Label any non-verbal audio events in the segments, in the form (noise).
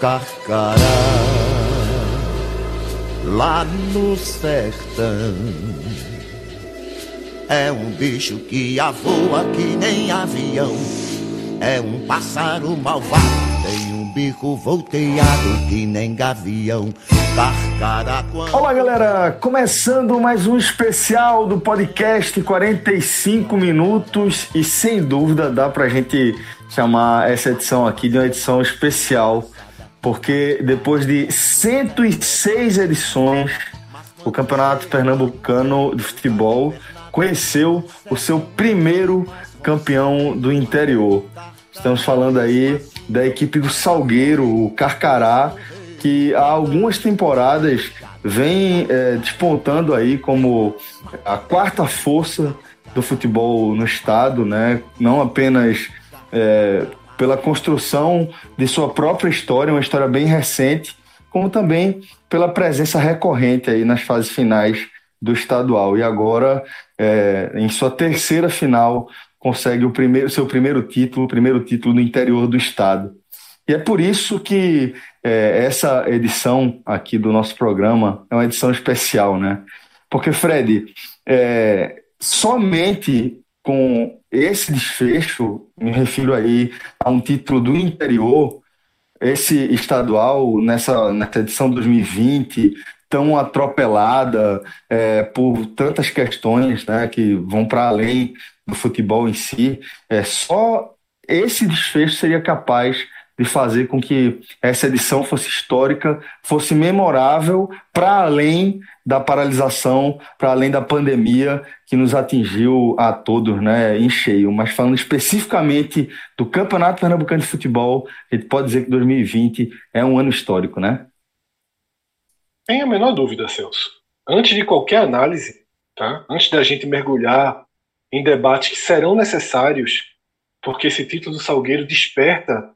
Carcará, lá no sertão. É um bicho que avoa que nem avião. É um pássaro malvado, tem um bico volteado que nem gavião. Carcará. Olá, galera! Começando mais um especial do podcast 45 minutos e sem dúvida dá pra gente chamar essa edição aqui de uma edição especial porque depois de 106 edições, o Campeonato Pernambucano de Futebol conheceu o seu primeiro campeão do interior. Estamos falando aí da equipe do Salgueiro, o Carcará, que há algumas temporadas vem é, despontando aí como a quarta força do futebol no estado, né? Não apenas é, pela construção de sua própria história, uma história bem recente, como também pela presença recorrente aí nas fases finais do estadual. E agora, é, em sua terceira final, consegue o primeiro, seu primeiro título, o primeiro título no interior do estado. E é por isso que é, essa edição aqui do nosso programa é uma edição especial, né? Porque, Fred, é, somente com esse desfecho, me refiro aí a um título do interior, esse estadual, nessa, nessa edição 2020, tão atropelada é, por tantas questões né, que vão para além do futebol em si, é, só esse desfecho seria capaz de fazer com que essa edição fosse histórica, fosse memorável para além da paralisação, para além da pandemia que nos atingiu a todos, né, em cheio. Mas falando especificamente do Campeonato Pernambucano de Futebol, a gente pode dizer que 2020 é um ano histórico, né? Sem a menor dúvida, Celso. Antes de qualquer análise, tá? Antes da gente mergulhar em debates que serão necessários, porque esse título do Salgueiro desperta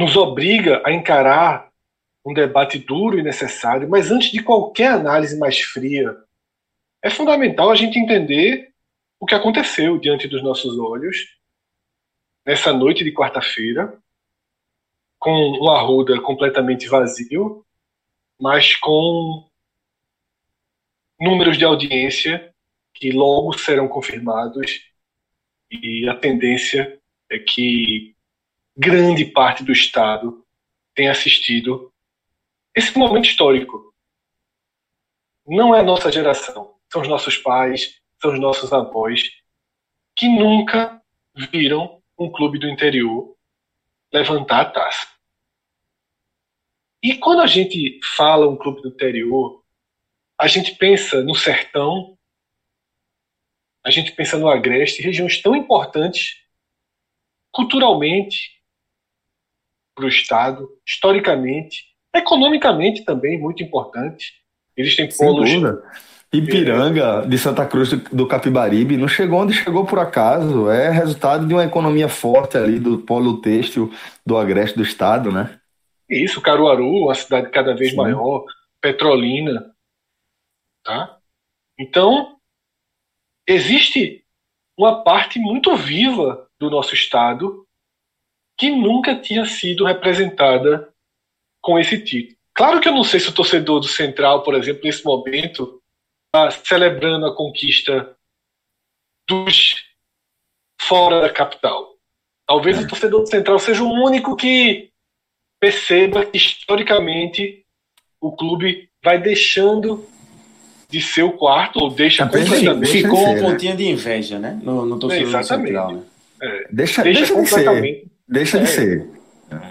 nos obriga a encarar um debate duro e necessário, mas antes de qualquer análise mais fria, é fundamental a gente entender o que aconteceu diante dos nossos olhos nessa noite de quarta-feira, com o Arruda completamente vazio, mas com números de audiência que logo serão confirmados e a tendência é que grande parte do Estado tem assistido esse momento histórico. Não é a nossa geração, são os nossos pais, são os nossos avós, que nunca viram um clube do interior levantar a taça. E quando a gente fala um clube do interior, a gente pensa no sertão, a gente pensa no agreste, regiões tão importantes culturalmente, para o Estado, historicamente, economicamente também muito importante. Existem polos. Ipiranga de Santa Cruz do Capibaribe não chegou onde chegou por acaso, é resultado de uma economia forte ali do polo têxtil do agreste do estado, né? Isso, Caruaru, uma cidade cada vez Sim. maior, Petrolina, tá? Então, existe uma parte muito viva do nosso estado que nunca tinha sido representada com esse título. Claro que eu não sei se o torcedor do Central, por exemplo, nesse momento, está celebrando a conquista dos fora da capital. Talvez é. o torcedor do Central seja o único que perceba que historicamente o clube vai deixando de ser o quarto, ou deixa completamente. Ficou um pontinho de inveja, né? No, no torcedor é, do Central. Né? É, deixa, deixa, deixa completamente. Deixa de é. ser.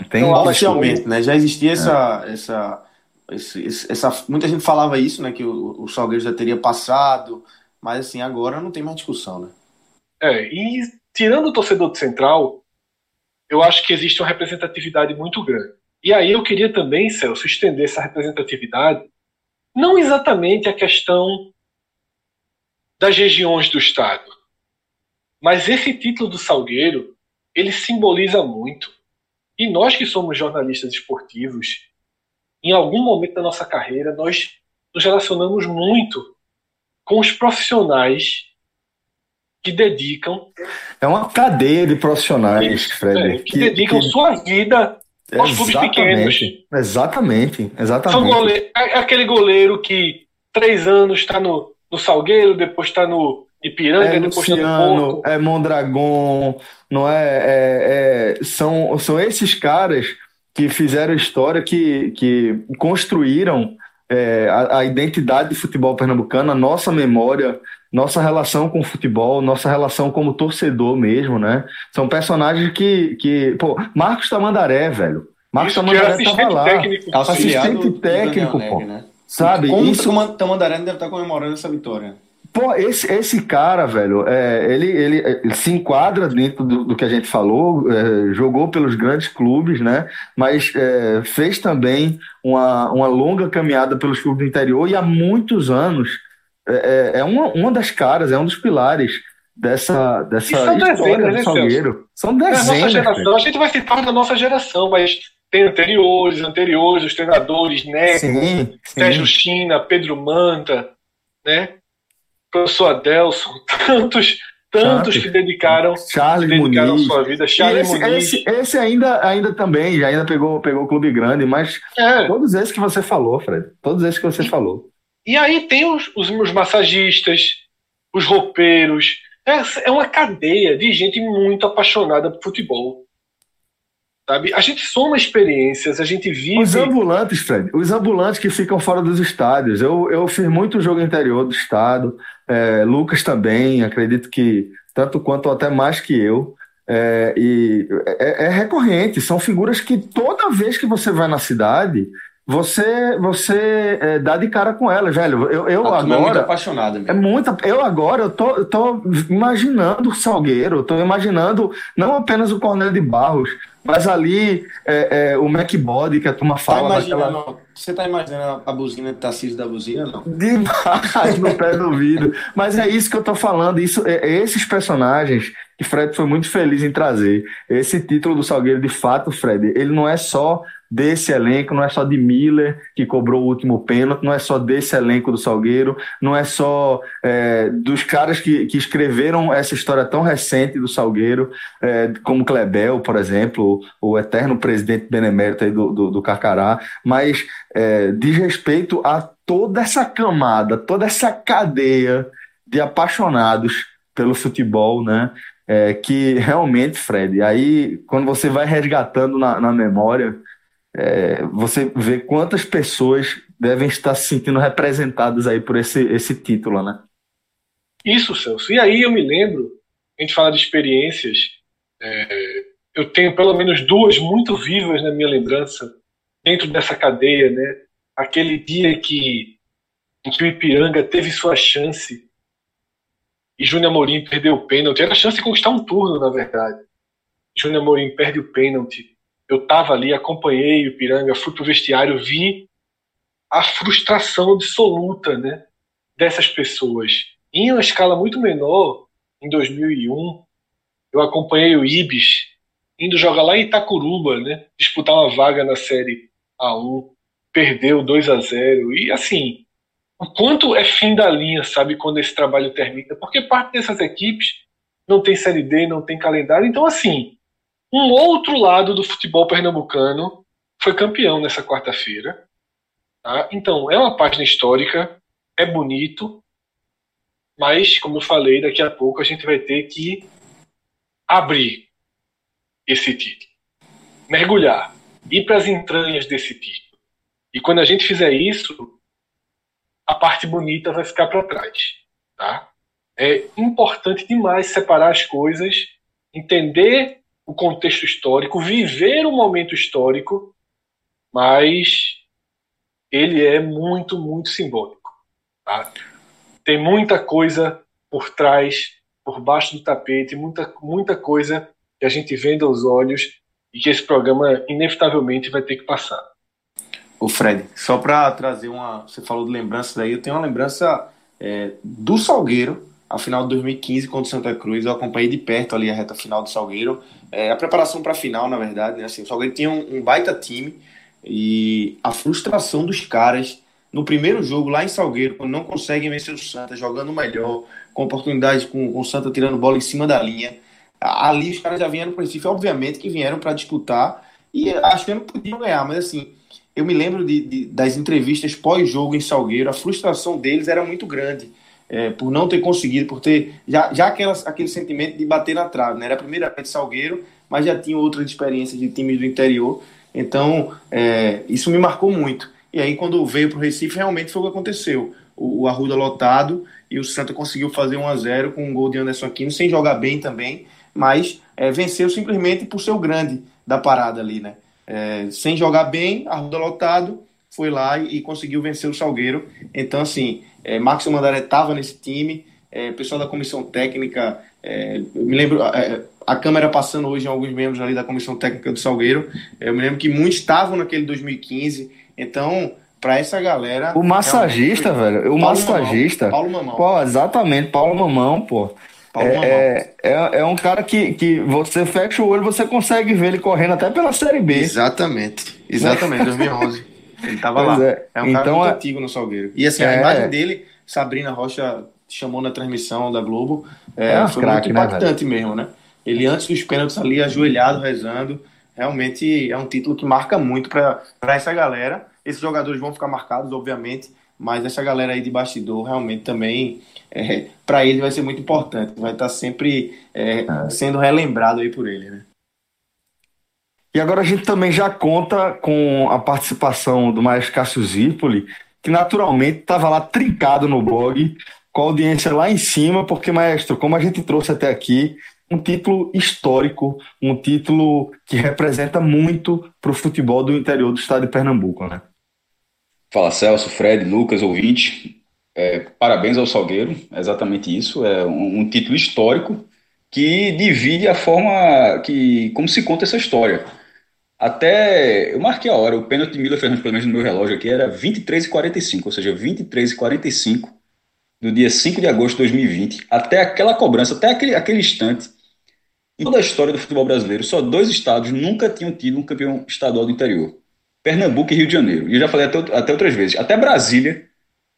Tem então, oficialmente, né? Já existia essa, essa esse, essa, muita gente falava isso, né? Que o, o Salgueiro já teria passado, mas assim, agora não tem mais discussão, né? É, e tirando o torcedor do Central, eu acho que existe uma representatividade muito grande. E aí eu queria também, Celso, estender essa representatividade, não exatamente a questão das regiões do Estado, mas esse título do Salgueiro, ele simboliza muito. E nós que somos jornalistas esportivos, em algum momento da nossa carreira, nós nos relacionamos muito com os profissionais que dedicam. É uma cadeia de profissionais, Fred. É, que, que, dedicam que... sua vida aos clubes pequenos. Exatamente, exatamente. Goleiro, é aquele goleiro que três anos está no, no Salgueiro, depois está no Ipiranga, é depois está no Porto. É Mondragon, não é, é, é, são, são esses caras que fizeram história, que, que construíram é, a, a, identidade do futebol pernambucano, a nossa memória, nossa relação com o futebol, nossa relação como torcedor mesmo, né? São personagens que. que pô, Marcos Tamandaré, velho. Marcos Isso, Tamandaré estava lá. Técnico, assistente técnico, pô. né? Sabe? Como Isso... Tamandaré deve estar comemorando essa vitória. Pô, esse, esse cara, velho, é, ele, ele, ele, se enquadra dentro do, do que a gente falou, é, jogou pelos grandes clubes, né? Mas é, fez também uma, uma longa caminhada pelos clubes do interior e há muitos anos é, é, é uma, uma das caras, é um dos pilares dessa, dessa são dezenas, do Salgueiro. São dezenas. É a, geração, a gente vai citar da nossa geração, mas tem anteriores, anteriores, os treinadores, Neco, Sérgio China, Pedro Manta, né? Professor Adelson, (laughs) tantos, tantos que dedicaram, Charles dedicaram sua vida. Charles esse, Muniz. Esse, esse, ainda, ainda também, ainda pegou, pegou o clube grande, mas é. todos esses que você falou, Fred, todos esses que você e, falou. E aí tem os, os, os massagistas, os roupeiros, é, é uma cadeia de gente muito apaixonada por futebol. Sabe? A gente soma experiências, a gente vive. Os ambulantes, Fred, os ambulantes que ficam fora dos estádios. Eu, eu fiz muito jogo interior do estado, é, Lucas também, acredito que tanto quanto ou até mais que eu. É, e é, é, recorrente, são figuras que toda vez que você vai na cidade, você você é, dá de cara com ela, velho. Eu, eu agora. É muito apaixonada mesmo. É muito. Eu agora eu tô, eu tô imaginando o Salgueiro, eu tô imaginando não apenas o Cornélio de Barros, mas ali é, é, o MacBody que a turma tá fala. Tá daquela... Você tá imaginando a buzina de Tarcísio da buzina, não? Demais no pé do ouvido. Mas é isso que eu tô falando. Isso, é, é, esses personagens que Fred foi muito feliz em trazer. Esse título do Salgueiro, de fato, Fred, ele não é só desse elenco, não é só de Miller que cobrou o último pênalti, não é só desse elenco do Salgueiro, não é só é, dos caras que, que escreveram essa história tão recente do Salgueiro, é, como Klebel, por exemplo, o, o eterno presidente benemérito do, do, do, Carcará, mas é, diz respeito a toda essa camada, toda essa cadeia de apaixonados pelo futebol, né? É, que realmente, Fred, aí quando você vai resgatando na, na memória, é, você vê quantas pessoas devem estar se sentindo representadas aí por esse, esse título, né? Isso, Celso. E aí eu me lembro, a gente fala de experiências, é, eu tenho pelo menos duas muito vivas na minha lembrança, dentro dessa cadeia, né? Aquele dia que, em que o Ipiranga teve sua chance e Júnior Amorim perdeu o pênalti. Era a chance de conquistar um turno, na verdade. Júnior Amorim perde o pênalti eu estava ali, acompanhei o Piranga, fui pro vestiário, vi a frustração absoluta né, dessas pessoas. Em uma escala muito menor, em 2001, eu acompanhei o Ibis indo jogar lá em Itacuruba, né, disputar uma vaga na Série A1, perdeu 2 a 0 e assim, o quanto é fim da linha, sabe, quando esse trabalho termina, porque parte dessas equipes não tem Série D, não tem calendário, então assim, um outro lado do futebol pernambucano foi campeão nessa quarta-feira. Tá? Então, é uma página histórica, é bonito, mas, como eu falei, daqui a pouco a gente vai ter que abrir esse título, mergulhar, ir para as entranhas desse título. E quando a gente fizer isso, a parte bonita vai ficar para trás. Tá? É importante demais separar as coisas, entender o contexto histórico, viver o momento histórico, mas ele é muito, muito simbólico. Tá? Tem muita coisa por trás, por baixo do tapete, muita, muita coisa que a gente vende aos olhos e que esse programa inevitavelmente vai ter que passar. O Fred, só para trazer uma. Você falou de lembrança daí, eu tenho uma lembrança é, do Salgueiro, a final de 2015 contra o Santa Cruz. Eu acompanhei de perto ali a reta final do Salgueiro. É, a preparação para a final, na verdade, né? Assim, o Salgueiro tinha um, um, baita time e a frustração dos caras no primeiro jogo lá em Salgueiro, quando não conseguem vencer o Santa, jogando melhor, com oportunidades com, com o Santa tirando bola em cima da linha. Ali os caras já vieram para o Recife, obviamente que vieram para disputar e achando que podiam ganhar, mas assim, eu me lembro de, de das entrevistas pós-jogo em Salgueiro, a frustração deles era muito grande. É, por não ter conseguido, por ter já, já aquelas, aquele sentimento de bater na trave. Né? Era a primeira vez de Salgueiro, mas já tinha outras experiências de times do interior. Então, é, isso me marcou muito. E aí, quando veio para o Recife, realmente foi o que aconteceu. O, o, Arruda lotado e o Santa conseguiu fazer 1 a 0 com um gol de Anderson Aquino, sem jogar bem também, mas é, venceu simplesmente por ser o grande da parada ali, né? é, sem jogar bem, Arruda lotado, foi lá e, e, conseguiu vencer o Salgueiro. Então, assim, é, Marcos Mandaré estava nesse time, é, pessoal da comissão técnica, é, me lembro, é, a câmera passando hoje em alguns membros ali da comissão técnica do Salgueiro, eu me lembro que muitos estavam naquele 2015, então para essa galera. O massagista, velho. O Paulo massagista. Mamão, Paulo Mamão. Pô, exatamente, Paulo Mamão, pô. É, é, é, é, um cara que, que você fecha o olho você consegue ver ele correndo até pela Série B. Exatamente, exatamente, 2011. Ele tava pois lá. É, é um então, cara muito é- antigo no Salgueiro. E assim, a é. imagem dele, Sabrina Rocha chamou na transmissão da Globo, é, foi craque, muito né, impactante né, mesmo, né? Ele antes dos pênaltis ali, ajoelhado, rezando. Realmente é um título que marca muito para essa galera. Esses jogadores vão ficar marcados, obviamente, mas essa galera aí de bastidor realmente também é, para ele vai ser muito importante, vai estar sempre é, é, sendo relembrado aí por ele, né? E agora a gente também já conta com a participação do Maestro Cássio Zirpoli, que naturalmente estava lá trincado no blog, com a audiência lá em cima, porque, Maestro, como a gente trouxe até aqui, um título histórico, um título que representa muito para o futebol do interior do estado de Pernambuco, né? Fala Celso, Fred, Lucas, ouvinte. É, parabéns ao Salgueiro, é exatamente isso. É um, um, título histórico que divide a forma que como se conta essa história. Até eu marquei a hora, o pênalti de Mila Fernandes, pelo menos no meu relógio aqui, era 23 e 45, ou seja, 23 e 45 do dia 5 de agosto de 2020, até aquela cobrança, até aquele, aquele instante. Em toda a história do futebol brasileiro, só dois estados nunca tinham tido um campeão estadual do interior: Pernambuco e Rio de Janeiro. E eu já falei até, até outras vezes, até Brasília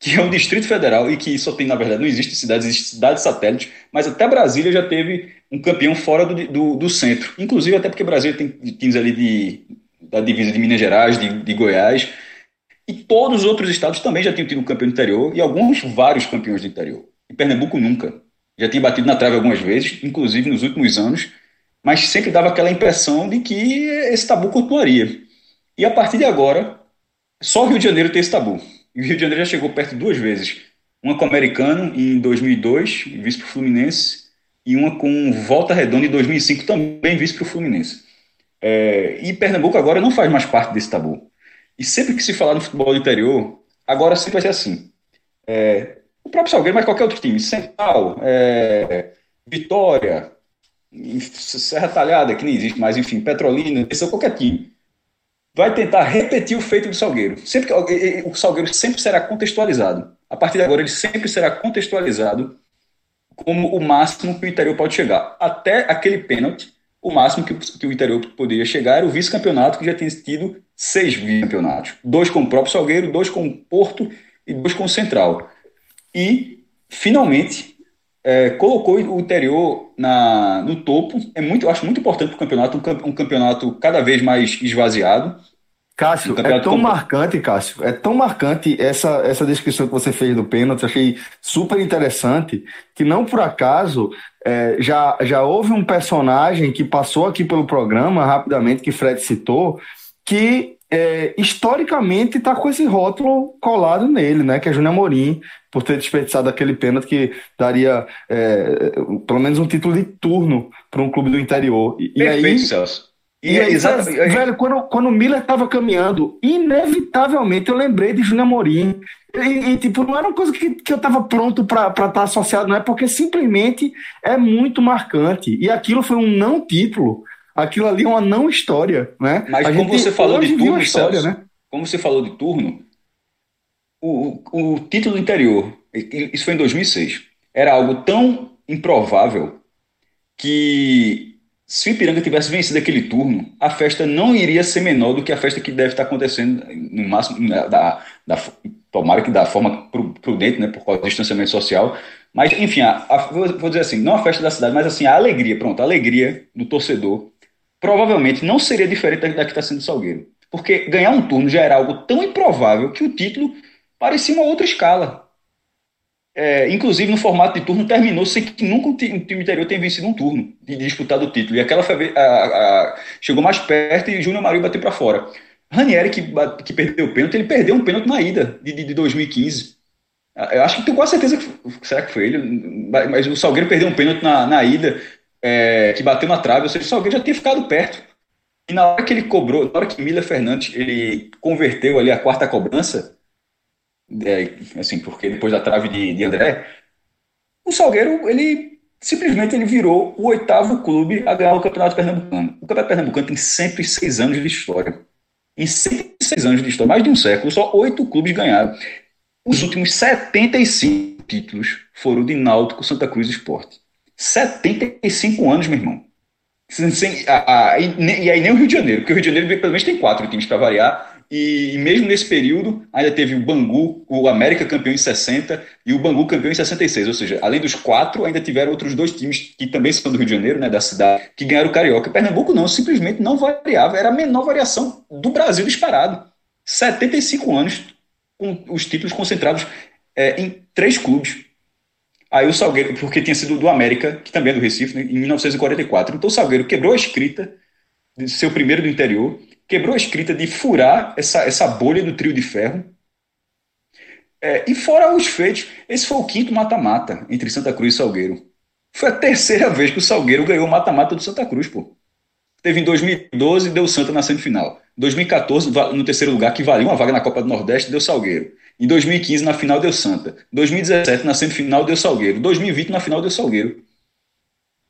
que é um distrito federal e que só tem, na verdade, não existe cidades, existe cidades satélites, mas até Brasília já teve um campeão fora do, do, do centro. Inclusive, até porque Brasília tem times ali de, da divisa de Minas Gerais, de, de Goiás, e todos os outros estados também já tinham tido um campeão do interior, e alguns vários campeões do interior. E Pernambuco nunca. Já tinha batido na trave algumas vezes, inclusive nos últimos anos, mas sempre dava aquela impressão de que esse tabu continuaria. E a partir de agora, só Rio de Janeiro tem esse tabu. E o Rio de Janeiro já chegou perto duas vezes. Uma com o Americano em 2002, vice para o Fluminense, e uma com Volta Redonda em 2005, também vice para o Fluminense. É, e Pernambuco agora não faz mais parte desse tabu. E sempre que se falar no futebol do interior, agora sempre vai ser assim. É, o próprio Salgueiro, mas qualquer outro time. Central, é, Vitória, Serra Talhada, que nem existe mais, enfim, Petrolina, qualquer time vai tentar repetir o feito do Salgueiro. Sempre o Salgueiro sempre será contextualizado. A partir de agora ele sempre será contextualizado como o máximo que o interior pode chegar. Até aquele pênalti, o máximo que, que o interior poderia chegar era o vice-campeonato que já tinha tido seis vice-campeonatos, dois com o próprio Salgueiro, dois com o Porto e dois com o Central. E finalmente é, colocou o interior na, no topo. É muito, acho muito importante para o campeonato, um, um, campeonato cada vez mais esvaziado. Cássio, um é tão como... marcante, Cássio, é tão marcante essa, essa descrição que você fez do pênalti, achei super interessante, que não por acaso é, já, já houve um personagem que passou aqui pelo programa, rapidamente, que Fred citou, que é, historicamente está com esse rótulo colado nele, né? Que é Júnior Amorim, por ter desperdiçado aquele pênalti que daria é, pelo menos um título de turno para um clube do interior. E, Perfeito, e aí, Celso. E, e aí, exatamente... velho, quando, quando o Miller estava caminhando, inevitavelmente eu lembrei de Júnior Amorim. E, e, tipo, não era uma coisa que, que eu estava pronto para estar tá associado, não é porque simplesmente é muito marcante. E aquilo foi um não título. Aquilo ali é uma não história, né? Mas a como você falou de turno, história, Celso, né? como você falou de turno, o, o, o título interior, isso foi em 2006, era algo tão improvável que se o Ipiranga tivesse vencido aquele turno, a festa não iria ser menor do que a festa que deve estar acontecendo, no máximo, da, da tomara que da forma prudente, né, por causa do distanciamento social. Mas, enfim, a, a, vou dizer assim, não a festa da cidade, mas assim, a alegria, pronto, a alegria do torcedor provavelmente não seria diferente da que está sendo Salgueiro. Porque ganhar um turno já era algo tão improvável que o título parecia uma outra escala. É, inclusive, no formato de turno, terminou sem que nunca o time interior tenha vencido um turno de disputar o título. E aquela a, a, chegou mais perto e Júnior Mario bateu para fora. Ranieri, que, que perdeu o pênalti, ele perdeu um pênalti na ida de, de, de 2015. Eu acho que tenho quase certeza que será que foi ele, mas o Salgueiro perdeu um pênalti na, na ida, é, que bateu na trave, ou seja, o Salgueiro já tinha ficado perto. E na hora que ele cobrou, na hora que Miller Fernandes ele converteu ali a quarta cobrança, é, assim, porque depois da trave de, de André, o Salgueiro, ele simplesmente ele virou o oitavo clube a ganhar o Campeonato Pernambucano. O Campeonato Pernambucano tem 106 anos de história. Em 106 anos de história, mais de um século, só oito clubes ganharam. Os últimos 75 títulos foram de Náutico, Santa Cruz e Esporte. 75 anos, meu irmão. Sem, a, a, e, e, aí nem o Rio de Janeiro, porque o Rio de Janeiro pelo menos tem quatro times para variar, e, e, mesmo nesse período ainda teve o Bangu, o América campeão em 60 e o Bangu campeão em 66, ou seja, além dos quatro, ainda tiveram outros dois times que também são do Rio de Janeiro, né, da cidade, que ganharam o Carioca. Pernambuco não, simplesmente não variava, era a menor variação do Brasil disparado. 75 anos com os títulos concentrados é, em três clubes. Aí o Salgueiro, porque tinha sido do América, que também é do Recife, né, em 1944. Então o Salgueiro quebrou a escrita de ser o primeiro do interior quebrou a escrita de furar essa, essa bolha do trio de ferro. É, e fora os feitos, esse foi o quinto mata-mata entre Santa Cruz e Salgueiro. Foi a terceira vez que o Salgueiro ganhou o mata-mata do Santa Cruz, pô. Teve em 2012, deu Santa na semifinal. 2014, no terceiro lugar, que valia uma vaga na Copa do Nordeste, deu Salgueiro. Em 2015, na final, deu Santa. 2017, na semifinal, deu Salgueiro. 2020, na final, deu Salgueiro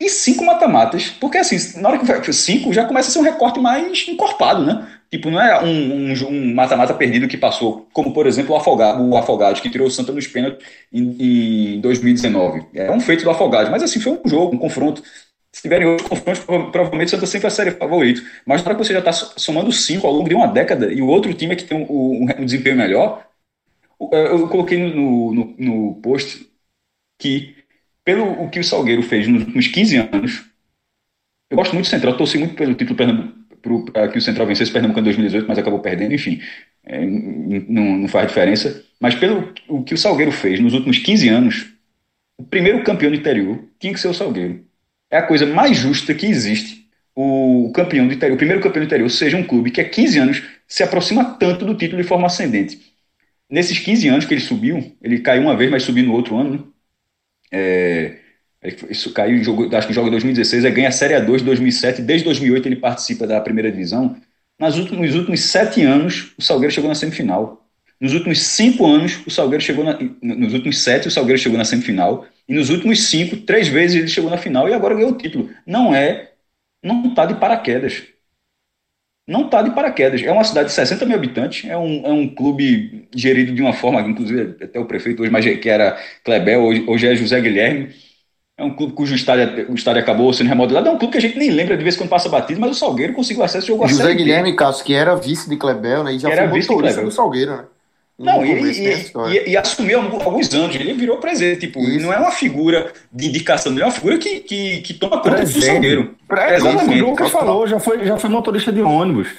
e cinco mata-matas, porque assim, na hora que vai cinco, já começa a ser um recorte mais encorpado, né? Tipo, não é um mata-mata perdido que passou, como por exemplo o Afogado, o Afogado que tirou o Santa nos pênaltis em, em 2019. É um feito do Afogado, mas assim, foi um jogo, um confronto. Se tiverem outros confrontos, provavelmente o Santa sempre vai ser favorito. Mas na hora que você já está somando cinco ao longo de uma década e o outro time é que tem um, um, um desempenho melhor, eu coloquei no, no, no post que pelo o que o Salgueiro fez nos últimos 15 anos, eu gosto muito do Central, torci muito pelo título para que o Central vencesse Pernambuco em 2018, mas acabou perdendo, enfim, é, não, não, faz diferença. Mas pelo o que o Salgueiro fez nos últimos 15 anos, o primeiro campeão do interior tinha que ser o Salgueiro. É a coisa mais justa que existe. O campeão do interior, o primeiro campeão do interior, seja um clube que há 15 anos se aproxima tanto do título de forma ascendente. Nesses 15 anos que ele subiu, ele caiu uma vez, mas subiu no outro ano, né? É, isso caiu, jogo, acho que joga em 2016, é ganha a Série A2 de 2007, desde 2008 ele participa da primeira divisão. Nas últimos, nos últimos sete anos, o Salgueiro chegou na semifinal. Nos últimos cinco anos, o Salgueiro chegou na, nos últimos sete, o Salgueiro chegou na semifinal. E nos últimos cinco, três vezes ele chegou na final e agora ganhou o título. Não é, não está de paraquedas não está de paraquedas. É uma cidade de 60 mil habitantes, é um, é um clube gerido de uma forma, inclusive até o prefeito hoje, mas que era Klebel, hoje, hoje é José Guilherme. É um clube cujo estádio, o estádio acabou sendo remodelado. É um clube que a gente nem lembra de vez quando passa batido, mas o Salgueiro conseguiu acesso, jogou José a Guilherme, Cássio, que era vice de Klebel, né? E já era foi motorista do Salgueiro, né? Não, e, e, e, e, assumiu alguns anos, ele virou presidente, tipo, Isso. não é uma figura de indicação, ele é uma figura que, que, que toma conta presente. do Salgueiro. Exatamente. Como o Lucas falou, já foi, já foi motorista de ônibus.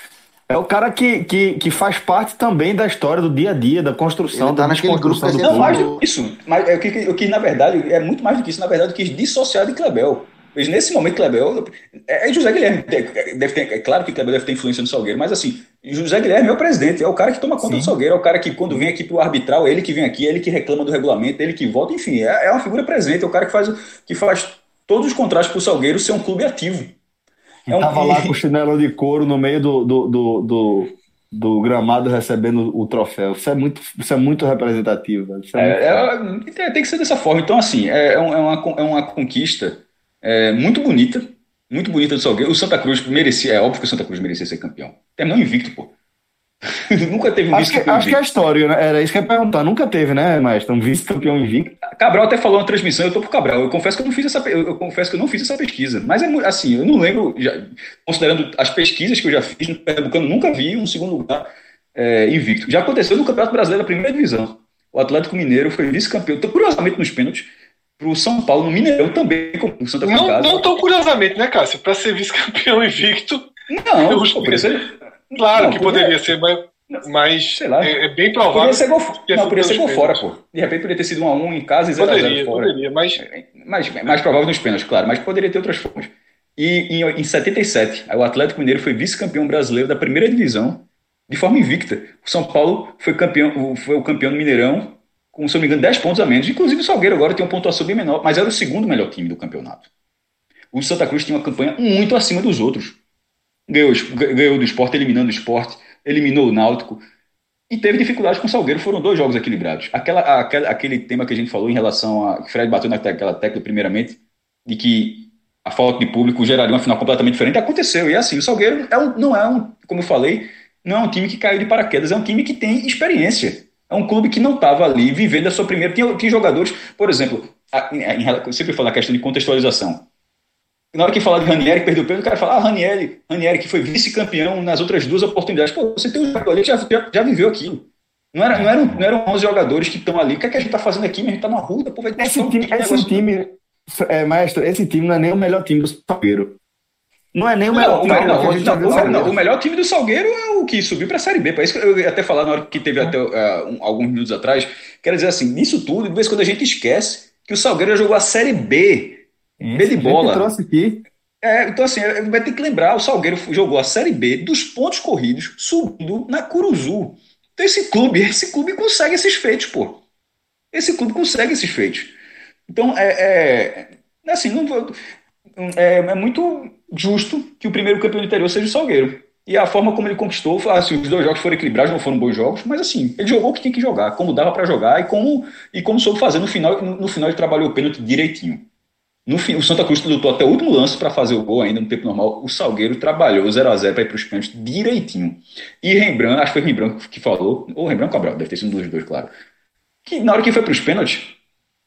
É o cara que, que, que faz parte também da história do dia a dia, da construção, Ele tá da grupo do Não, mais do que isso. Mas eu, que, eu quis, na verdade, é muito mais do que isso, na verdade, eu quis dissociar de Clebel. Mas nesse momento, Clebel. É, é José Guilherme. Deve ter, é claro que Clebel deve ter influência no Salgueiro, mas assim, José Guilherme é o presidente, é o cara que toma conta Sim. do Salgueiro, é o cara que, quando vem aqui para o arbitral, é ele que vem aqui, é ele que reclama do regulamento, é ele que vota, enfim, é, é uma figura presente, é o cara que faz, que faz todos os contratos para o Salgueiro ser um clube ativo. é um... tava lá (laughs) com chinelo de couro no meio do, do, do, do, do gramado recebendo o troféu. Isso é muito, isso é muito representativo. É, é muito é, tem que ser dessa forma. Então, assim, é, é, uma, é uma conquista muito bonita, muito bonita do Salgueiro. O Santa Cruz merecia, é óbvio que o Santa Cruz merecia ser campeão. Terminou invicto, pô. (laughs) Nunca teve um vice-campeão. Acho que é a história, né? Era isso que eu ia perguntar. Nunca teve, né, Maestro? Um vice-campeão invicto. Cabral até falou na transmissão, eu tô pro Cabral. Eu confesso que eu não fiz essa, eu confesso que eu não fiz essa pesquisa. Mas é assim, eu não lembro, já, considerando as pesquisas que eu já fiz no Pernambucano, nunca vi um segundo lugar é, invicto. Já aconteceu no Campeonato Brasileiro da primeira divisão. O Atlético Mineiro foi vice-campeão, curiosamente nos pênaltis, pro São Paulo no Mineirão também, com o Santa não, não tão curiosamente, né, Cássio? Para ser vice-campeão (laughs) invicto. Não, eu, eu, ser... Claro não, que poderia ser, mas mas sei lá. É, é bem provável. Poderia ser gol, não, poderia ser gol fora, pô. De repente poderia ter sido 1 a 1 em casa e 0 poderia, a 0 fora. Poderia, mas... mais, mais provável nos pênaltis, claro, mas poderia ter outras formas. E em, em 77, o Atlético Mineiro foi vice-campeão brasileiro da primeira divisão de forma invicta. O São Paulo foi, campeão, foi o campeão do Mineirão com, se eu me engano, 10 pontos a menos. Inclusive o Salgueiro agora tem uma pontuação bem menor, mas era o segundo melhor time do campeonato. O Santa Cruz tinha uma campanha muito acima dos outros. Ganhou, ganhou do esporte, eliminando o esporte, eliminou o Náutico, e teve dificuldades com o Salgueiro, foram dois jogos equilibrados. Aquela, aquela, aquele tema que a gente falou em relação a. Fred bateu naquela tecla, primeiramente, de que a falta de público geraria uma final completamente diferente, aconteceu. E é assim, o Salgueiro é um, não é um, como eu falei, não é um time que caiu de paraquedas, é um time que tem experiência. É um clube que não estava ali vivendo a sua primeira. Tinha, tinha jogadores, por exemplo, a, em, eu sempre falo a questão de contextualização. Na hora que fala de Ranieri, que perdeu o pênalti, o cara fala, ah, Ranieri, Ranieri, que foi vice-campeão nas outras duas oportunidades. Pô, você tem um jogador ali que já, já, já viveu aquilo. Não, era, não, eram, não eram 11 jogadores que estão ali. O que, é que a gente está fazendo aqui? A gente está na rua, pô, vai Esse time, esse time é, maestro, esse time não é nem o melhor time do Salgueiro. Não é nem o melhor time. Não, o melhor time do Salgueiro é o que subiu para a Série B. Por isso que eu ia até falar na hora que teve até uh, um, alguns minutos atrás. Quero dizer assim, nisso tudo, de vez em quando a gente esquece que o Salgueiro já jogou a Série B. Esse B de bola. trouxe aqui. É, então, assim, vai ter que lembrar: o Salgueiro jogou a Série B dos pontos corridos, subindo na Curuzu. Então, esse clube, esse clube consegue esses feitos, pô. Esse clube consegue esses feitos. Então, é, é assim, não, é, é, muito justo que o primeiro campeão do interior seja o Salgueiro. E a forma como ele conquistou, assim, os dois jogos foram equilibrados, não foram bons jogos, mas assim, ele jogou o que tinha que jogar, como dava para jogar e como, e como soube fazer no final, no final ele trabalhou o pênalti direitinho. No fim, o Santa Cruz lutou até o último lance para fazer o gol ainda no tempo normal. O Salgueiro trabalhou 0 a 0 para ir para os pênaltis direitinho. E Rembrandt, acho que foi Rembrandt que falou, ou Rembrandt Cabral, deve ter sido um dos dois, claro. Que na hora que foi para os pênaltis,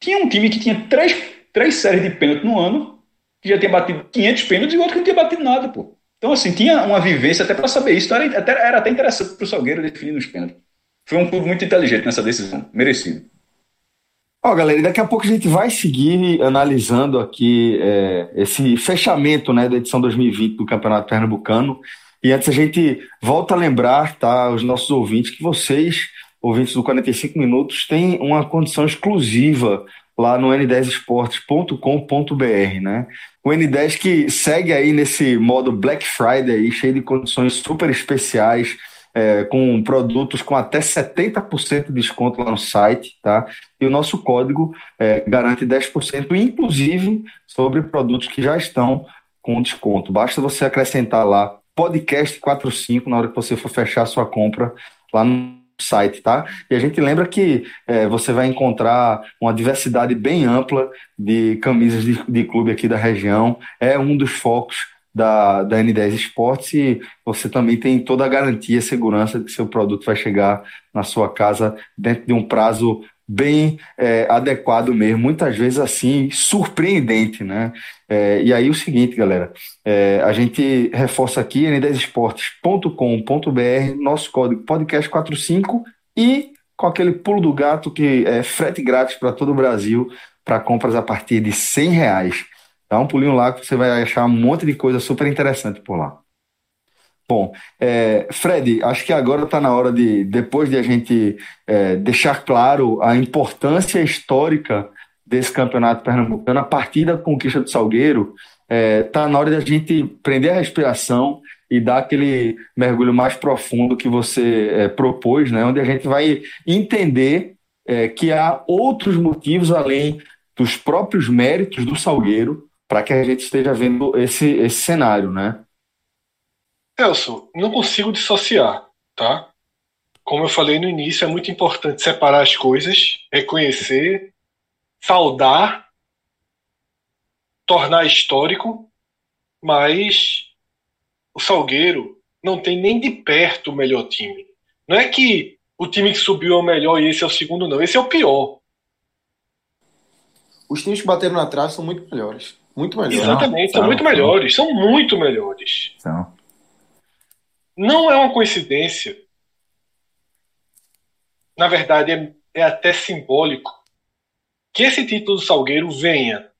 tinha um time que tinha três, três séries de pênalti no ano, que já tinha batido 500 pênaltis e o outro que não tinha batido nada, pô. Então, assim, tinha uma vivência até para saber isso. Então, era, até, era até interessante para o Salgueiro definir os pênaltis. Foi um clube muito inteligente nessa decisão, merecido. Ó, galera, daqui a pouco a gente vai seguir analisando aqui é, esse fechamento né, da edição 2020 do Campeonato Pernambucano. E antes a gente volta a lembrar, tá, os nossos ouvintes, que vocês, ouvintes do 45 Minutos, têm uma condição exclusiva lá no n10esportes.com.br, né? O N10 que segue aí nesse modo Black Friday, cheio de condições super especiais é, com produtos com até 70% de desconto lá no site, tá? E o nosso código é, garante 10%, inclusive sobre produtos que já estão com desconto. Basta você acrescentar lá podcast 45 na hora que você for fechar a sua compra lá no site, tá? E a gente lembra que é, você vai encontrar uma diversidade bem ampla de camisas de, de clube aqui da região. É um dos focos da, da N10 Esportes e você também tem toda a garantia segurança de que seu produto vai chegar na sua casa dentro de um prazo bem é, adequado mesmo, muitas vezes assim, surpreendente, né? É, e aí o seguinte, galera, é, a gente reforça aqui n10esportes.com.br, nosso código podcast45 e com aquele pulo do gato que é frete grátis para todo o Brasil para compras a partir de 100 reais. Dá um pulinho lá que você vai achar um monte de coisa super interessante por lá. Bom, é, Fred, acho que agora está na hora de, depois de a gente é, deixar claro a importância histórica desse campeonato pernambucano a partir da conquista do Salgueiro, está é, tá na hora de a gente prender a respiração e dar aquele mergulho mais profundo que você é, propôs, né, onde a gente vai entender é, que há outros motivos além dos próprios méritos do Salgueiro para que a gente esteja vendo esse, esse cenário, né? Celso, não consigo dissociar, tá? Como eu falei no início, é muito importante separar as coisas, reconhecer, saudar, tornar histórico, mas o Salgueiro não tem nem de perto o melhor time. Não é que o time que subiu é o melhor e esse é o segundo, não. Esse é o pior. Os times que bateram na trave são muito melhores. Muito melhores. Exatamente, são, são muito melhores. São muito melhores. São. Não é uma coincidência. Na verdade, é, é até simbólico que esse título do Salgueiro venha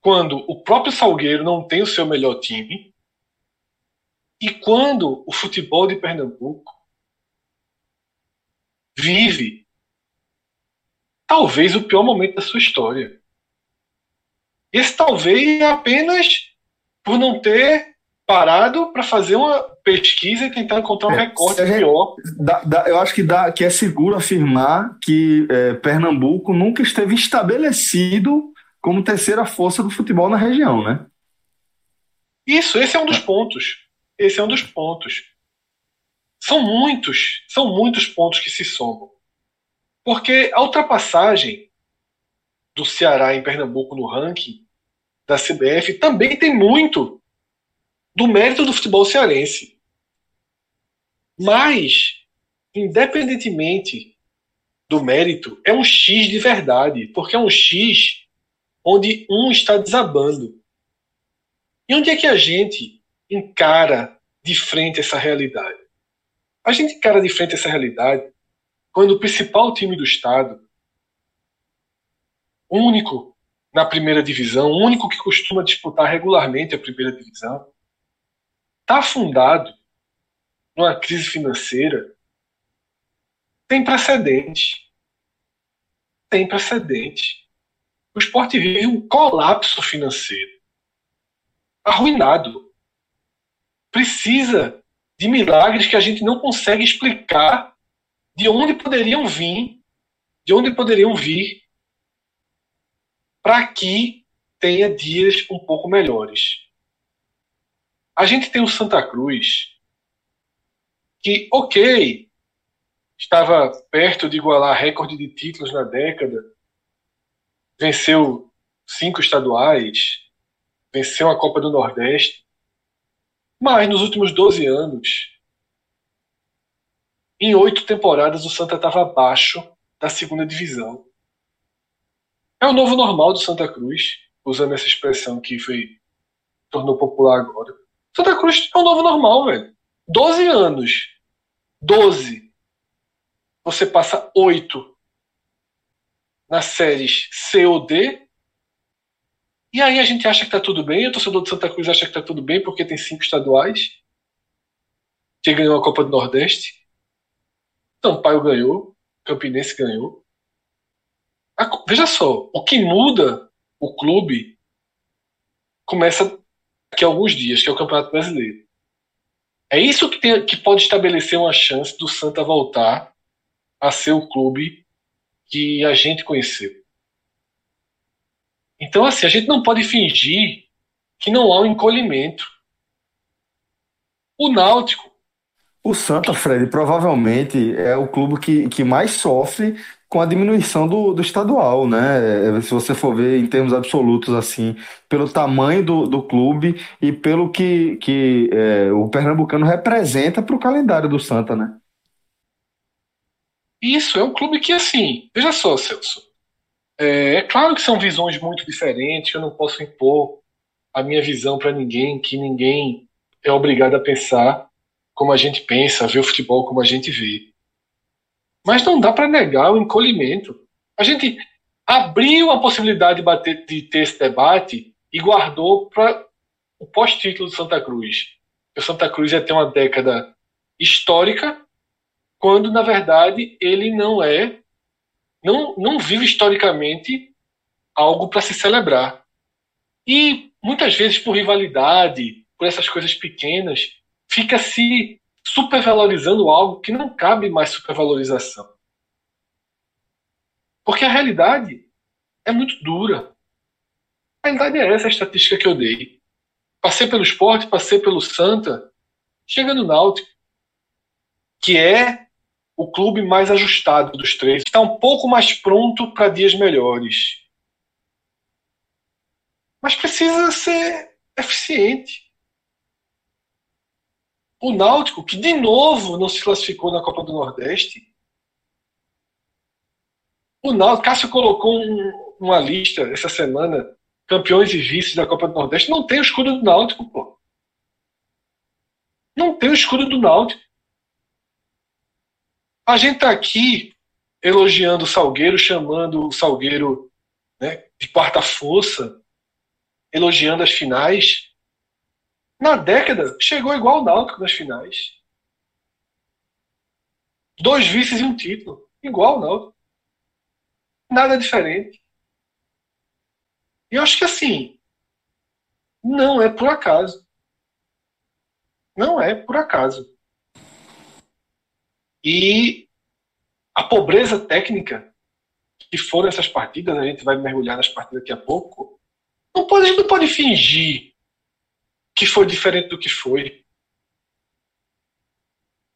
quando o próprio Salgueiro não tem o seu melhor time e quando o futebol de Pernambuco vive talvez o pior momento da sua história. Esse talvez é apenas por não ter parado para fazer uma pesquisa e tentar encontrar um é, recorte é, pior. Dá, dá, eu acho que, dá, que é seguro afirmar que é, Pernambuco nunca esteve estabelecido como terceira força do futebol na região, né? Isso, esse é um dos pontos. Esse é um dos pontos. São muitos, são muitos pontos que se somam. Porque a ultrapassagem do Ceará em Pernambuco no ranking da CBF também tem muito do mérito do futebol cearense. Mas, independentemente do mérito, é um X de verdade, porque é um X onde um está desabando. E onde é que a gente encara de frente essa realidade? A gente encara de frente essa realidade quando o principal time do Estado, único na primeira divisão, único que costuma disputar regularmente a primeira divisão, está afundado numa crise financeira, tem precedente. Tem precedente. O esporte vive um colapso financeiro. Arruinado. Precisa de milagres que a gente não consegue explicar de onde poderiam vir, de onde poderiam vir, para que tenha dias um pouco melhores. A gente tem o Santa Cruz, que, ok, estava perto de igualar recorde de títulos na década, venceu cinco estaduais, venceu a Copa do Nordeste, mas nos últimos 12 anos, em oito temporadas, o Santa estava abaixo da segunda divisão. É o novo normal do Santa Cruz, usando essa expressão que foi tornou popular agora. Santa Cruz é o novo normal, velho. 12 anos. 12. Você passa 8 nas séries C ou D. E aí a gente acha que tá tudo bem. O torcedor de Santa Cruz acha que tá tudo bem porque tem cinco estaduais. Que ganhou a Copa do Nordeste. Sampaio ganhou. Campinense ganhou. Veja só, o que muda o clube começa daqui a alguns dias, que é o Campeonato Brasileiro. É isso que, tem, que pode estabelecer uma chance do Santa voltar a ser o clube que a gente conheceu. Então, assim, a gente não pode fingir que não há um encolhimento. O Náutico. O Santa, Fred, provavelmente é o clube que, que mais sofre com a diminuição do, do estadual, né? Se você for ver em termos absolutos, assim, pelo tamanho do, do clube e pelo que, que é, o Pernambucano representa para o calendário do Santa, né? Isso, é um clube que, assim, veja só, Celso. É, é claro que são visões muito diferentes, eu não posso impor a minha visão para ninguém, que ninguém é obrigado a pensar como a gente pensa, ver o futebol como a gente vê. Mas não dá para negar o encolhimento. A gente abriu a possibilidade de, bater, de ter esse debate e guardou para o pós-título do Santa Cruz. O Santa Cruz ia ter uma década histórica, quando na verdade ele não é, não, não vive historicamente algo para se celebrar. E muitas vezes por rivalidade, por essas coisas pequenas, fica se supervalorizando algo que não cabe mais supervalorização. Porque a realidade é muito dura. A realidade é essa a estatística que eu dei. Passei pelo esporte, passei pelo Santa, Chega no Náutico, que é o clube mais ajustado dos três, está um pouco mais pronto para dias melhores. Mas precisa ser eficiente. O Náutico, que de novo não se classificou na Copa do Nordeste. O Náutico, Cássio colocou um, uma lista essa semana, campeões e vices da Copa do Nordeste. Não tem o escudo do Náutico, pô. Não tem o escudo do Náutico. A gente está aqui elogiando o Salgueiro, chamando o Salgueiro né, de quarta força, elogiando as finais. Na década, chegou igual o Náutico nas finais. Dois vices e um título. Igual o Náutico. Nada diferente. E eu acho que assim, não é por acaso. Não é por acaso. E a pobreza técnica que foram essas partidas, a gente vai mergulhar nas partidas daqui a pouco, não pode, a gente não pode fingir que foi diferente do que foi.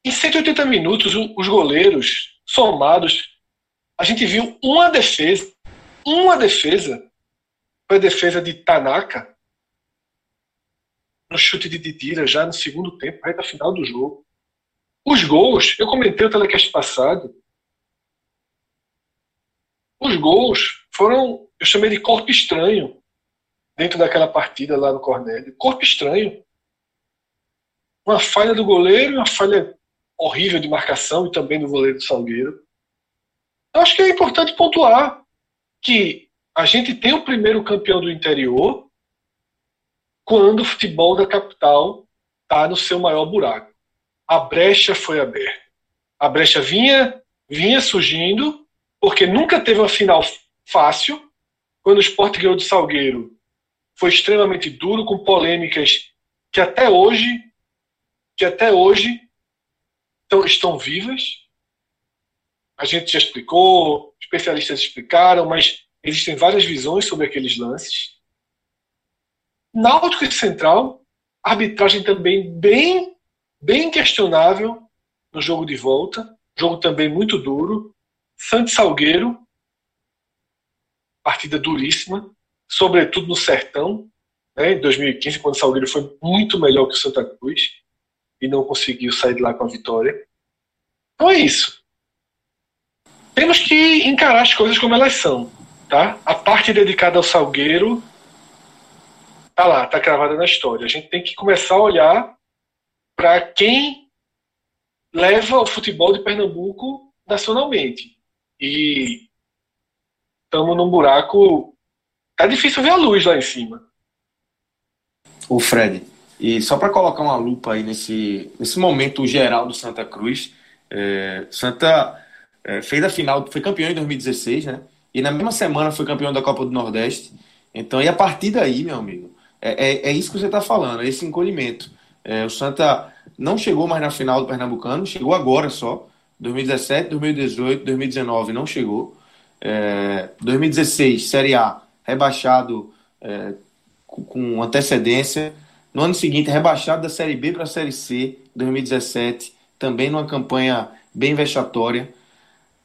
Em 180 minutos, os goleiros somados, a gente viu uma defesa, uma defesa, foi a defesa de Tanaka, no chute de Didira, já no segundo tempo, reta final do jogo. Os gols, eu comentei o telecast passado, os gols foram, eu chamei de corpo estranho, dentro daquela partida lá no Cornélio. Corpo estranho. Uma falha do goleiro, uma falha horrível de marcação e também do goleiro do Salgueiro. Eu acho que é importante pontuar que a gente tem o primeiro campeão do interior quando o futebol da capital está no seu maior buraco. A brecha foi aberta. A brecha vinha, vinha surgindo, porque nunca teve uma final fácil. Quando o Sport ganhou do Salgueiro, foi extremamente duro, com polêmicas que até hoje, que até hoje estão, estão vivas. A gente já explicou, especialistas explicaram, mas existem várias visões sobre aqueles lances. Náutico e Central, arbitragem também bem, bem questionável no jogo de volta, jogo também muito duro. Santos Salgueiro, partida duríssima, sobretudo no Sertão, né, em 2015, quando o Salgueiro foi muito melhor que o Santa Cruz e não conseguiu sair de lá com a vitória. Então é isso. Temos que encarar as coisas como elas são. Tá? A parte dedicada ao Salgueiro tá lá, tá cravada na história. A gente tem que começar a olhar para quem leva o futebol de Pernambuco nacionalmente. E estamos num buraco. Tá difícil ver a luz lá em cima. O Fred, e só para colocar uma lupa aí nesse, nesse momento geral do Santa Cruz, é, Santa é, fez a final, foi campeão em 2016, né? E na mesma semana foi campeão da Copa do Nordeste. Então, e a partir daí, meu amigo, é, é, é isso que você está falando, é esse encolhimento. É, o Santa não chegou mais na final do Pernambucano, chegou agora só. 2017, 2018, 2019 não chegou. É, 2016, Série A, rebaixado é, com antecedência. No ano seguinte, rebaixado da Série B para a Série C, 2017, também numa campanha bem vexatória.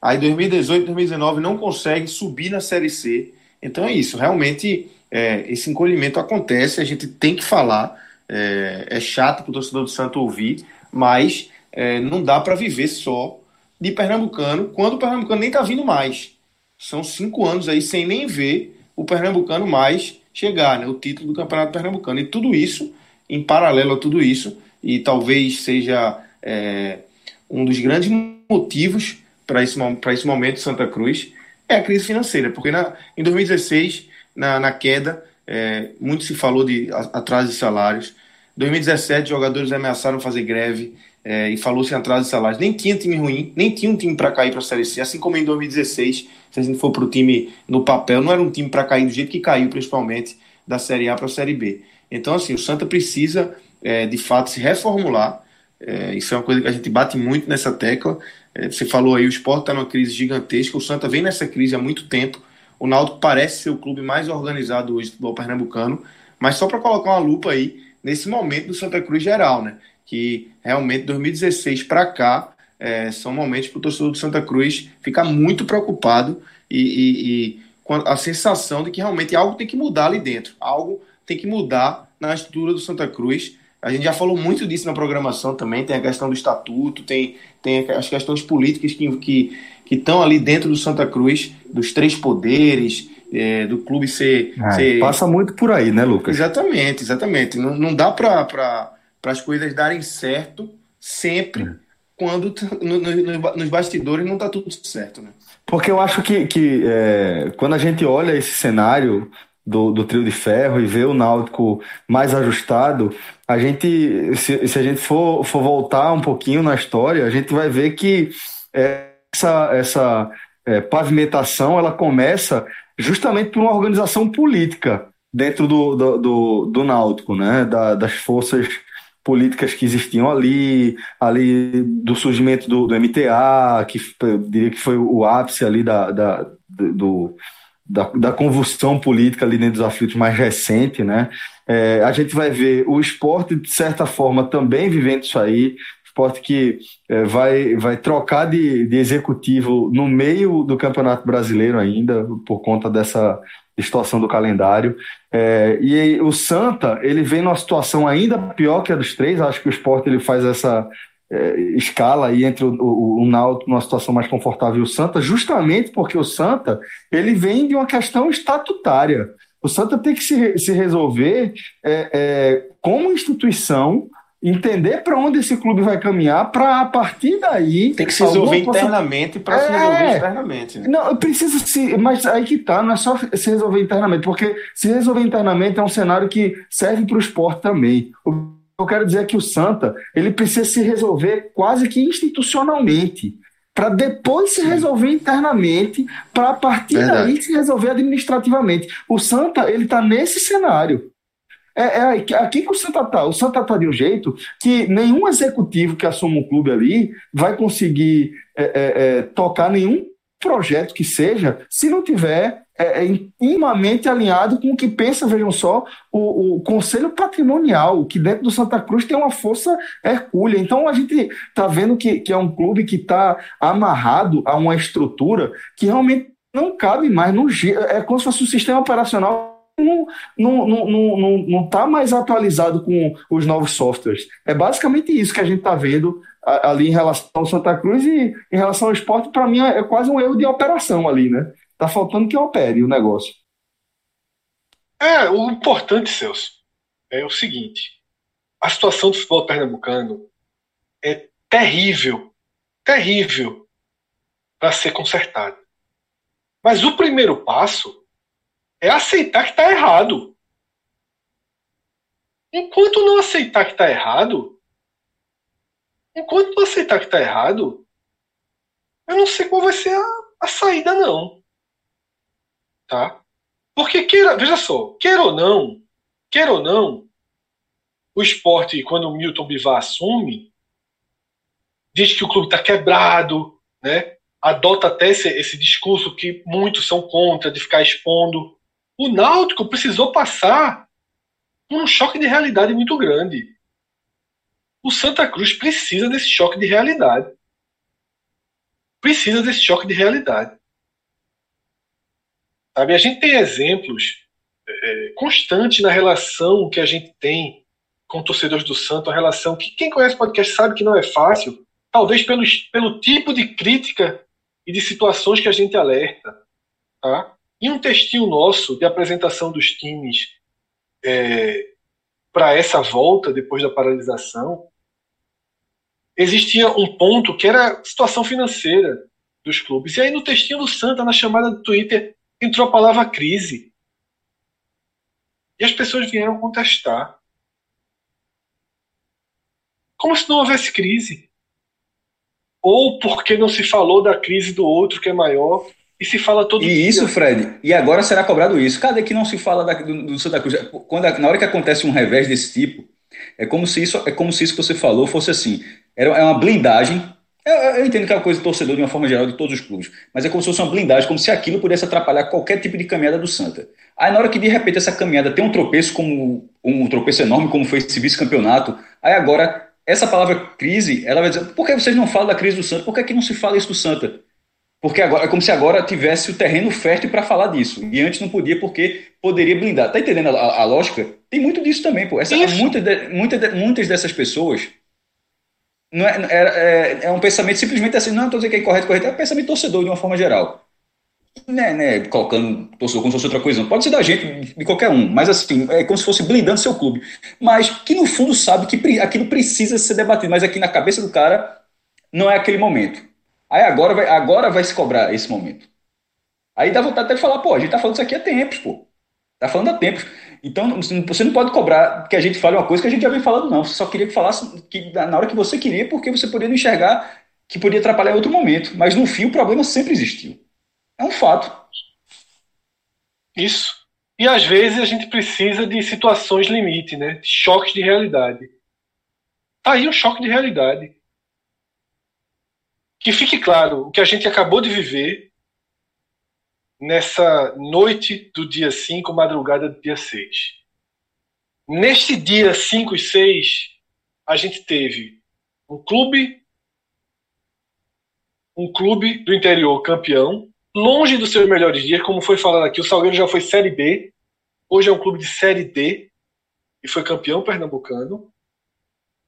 Aí 2018, 2019 não consegue subir na Série C. Então é isso, realmente é, esse encolhimento acontece, a gente tem que falar, é, é chato para o torcedor do Santo ouvir, mas é, não dá para viver só de Pernambucano quando o Pernambucano nem está vindo mais. São cinco anos aí sem nem ver o Pernambucano mais chegar, né, o título do Campeonato Pernambucano. E tudo isso, em paralelo a tudo isso, e talvez seja é, um dos grandes motivos para esse, esse momento Santa Cruz, é a crise financeira, porque na, em 2016 na, na queda. É, muito se falou de atraso de salários. 2017, jogadores ameaçaram fazer greve é, e falou-se em atraso de salários. Nem tinha time ruim, nem tinha um time para cair para a Série C, assim como em 2016, se a gente for para o time no papel, não era um time para cair do jeito que caiu, principalmente da Série A para a Série B. Então, assim, o Santa precisa, é, de fato, se reformular. É, isso é uma coisa que a gente bate muito nessa tecla. É, você falou aí, o esporte está numa crise gigantesca, o Santa vem nessa crise há muito tempo o Náutico parece ser o clube mais organizado hoje do futebol pernambucano, mas só para colocar uma lupa aí nesse momento do Santa Cruz geral, né? Que realmente 2016 para cá é, são momentos para o torcedor do Santa Cruz ficar muito preocupado e, e, e, com a sensação de que realmente algo tem que mudar ali dentro, algo tem que mudar na estrutura do Santa Cruz. A gente já falou muito disso na programação também, tem a questão do estatuto, tem, tem as questões políticas que, que, que estão ali dentro do Santa Cruz, dos três poderes, é, do clube ser, é, ser, Passa muito por aí, né, Lucas? Exatamente, exatamente. Não, não dá para as coisas darem certo sempre é. quando no, no, nos bastidores não está tudo certo, né? Porque eu acho que, que é, quando a gente olha esse cenário do, do trio de ferro e vê o Náutico mais ajustado, a gente, se, se a gente for, for voltar um pouquinho na história, a gente vai ver que essa, essa é, pavimentação ela começa justamente por uma organização política dentro do, do, do, do Náutico, né? Da, das forças políticas que existiam ali, ali do surgimento do, do MTA, que eu diria que foi o ápice ali da, da, do, da, da convulsão política ali dentro dos aflitos mais recente, né? É, a gente vai ver o esporte, de certa forma, também vivendo isso aí, esporte que é, vai, vai trocar de, de executivo no meio do Campeonato Brasileiro ainda, por conta dessa distorção do calendário. É, e o Santa, ele vem numa situação ainda pior que a dos três, acho que o esporte ele faz essa é, escala aí entre o, o, o Náutico numa situação mais confortável e o Santa, justamente porque o Santa ele vem de uma questão estatutária. O Santa tem que se, se resolver é, é como instituição entender para onde esse clube vai caminhar, para a partir daí. Tem que se resolver internamente para é, se resolver externamente. Né? Não, precisa se. Mas aí que tá, não é só se resolver internamente, porque se resolver internamente é um cenário que serve para o esporte também. O eu quero dizer é que o Santa ele precisa se resolver quase que institucionalmente para depois se resolver internamente, para a partir Verdade. daí se resolver administrativamente. O Santa ele está nesse cenário. É, é, aqui que o Santa está. O Santa está de um jeito que nenhum executivo que assuma um clube ali vai conseguir é, é, é tocar nenhum projeto que seja se não tiver é, é intimamente alinhado com o que pensa, vejam só, o, o, Conselho Patrimonial, que dentro do Santa Cruz tem uma força hercúlea. Então a gente está vendo que, que é um clube que está amarrado a uma estrutura que realmente não cabe mais no É como se fosse um sistema operacional não não, não, não, não tá mais atualizado com os novos softwares. É basicamente isso que a gente está vendo ali em relação ao Santa Cruz e em relação ao esporte, para mim é quase um erro de operação ali, né? Tá faltando que opere o negócio. É, o importante, Celso, é o seguinte: a situação do futebol pernambucano é terrível, terrível para ser consertada. Mas o primeiro passo é aceitar que está errado. Enquanto não aceitar que está errado, enquanto não aceitar que está errado, eu não sei qual vai ser a, a saída, não. Tá? Porque, queira, veja só, queira ou não, queira ou não, o esporte, quando o Milton Bivar assume, diz que o clube está quebrado, né? adota até esse, esse discurso que muitos são contra, de ficar expondo. O Náutico precisou passar por um choque de realidade muito grande. O Santa Cruz precisa desse choque de realidade. Precisa desse choque de realidade. Sabe? A gente tem exemplos é, constantes na relação que a gente tem com torcedores do Santo, a relação que quem conhece o podcast sabe que não é fácil, talvez pelo, pelo tipo de crítica e de situações que a gente alerta. Tá? E um textinho nosso de apresentação dos times é, para essa volta depois da paralisação, existia um ponto que era a situação financeira dos clubes. E aí no textinho do Santa, na chamada do Twitter, entrou a palavra crise. E as pessoas vieram contestar. Como se não houvesse crise. Ou porque não se falou da crise do outro que é maior e se fala todo e dia. isso, Fred, e agora será cobrado isso. Cadê que não se fala da, do, do, Santa Cruz? Quando, na hora que acontece um revés desse tipo, é como se isso, é como se isso que você falou fosse assim. Era, é uma blindagem. Eu, eu entendo que é uma coisa torcedor de uma forma geral de todos os clubes, mas é como se fosse uma blindagem, como se aquilo pudesse atrapalhar qualquer tipo de caminhada do Santa. Aí na hora que de repente essa caminhada tem um tropeço como um tropeço enorme, como foi esse vice-campeonato, aí agora essa palavra crise, ela vai dizer, por que vocês não falam da crise do Santa? Por que, que não se fala isso do Santa? Porque agora é como se agora tivesse o terreno fértil para falar disso. E antes não podia porque poderia blindar. Tá entendendo a, a lógica? Tem muito disso também, pô. Essa, muitas, de, muitas, muitas dessas pessoas não é, é, é, é, um pensamento simplesmente assim, não estou dizendo que é incorreto, correto, é um pensamento torcedor de uma forma geral. Né, né, colocando torcedor como se fosse outra coisa, não pode ser da gente, de qualquer um, mas assim, é como se fosse blindando seu clube. Mas que no fundo sabe que aquilo precisa ser debatido, mas aqui na cabeça do cara não é aquele momento. Aí agora vai, agora vai se cobrar esse momento. Aí dá vontade até de falar, pô, a gente tá falando isso aqui há tempos, pô. Tá falando há tempos. Então você não pode cobrar que a gente fale uma coisa que a gente já vem falando, não. Você só queria que falasse que, na hora que você queria, porque você poderia não enxergar que podia atrapalhar outro momento. Mas no fim o problema sempre existiu. É um fato. Isso. E às vezes a gente precisa de situações limite, né? Choques de realidade. Tá aí um choque de realidade que fique claro o que a gente acabou de viver nessa noite do dia 5, madrugada do dia 6. Neste dia 5 e 6, a gente teve um clube um clube do interior campeão, longe dos seus melhores dias, como foi falado aqui, o Salgueiro já foi Série B, hoje é um clube de Série D e foi campeão pernambucano.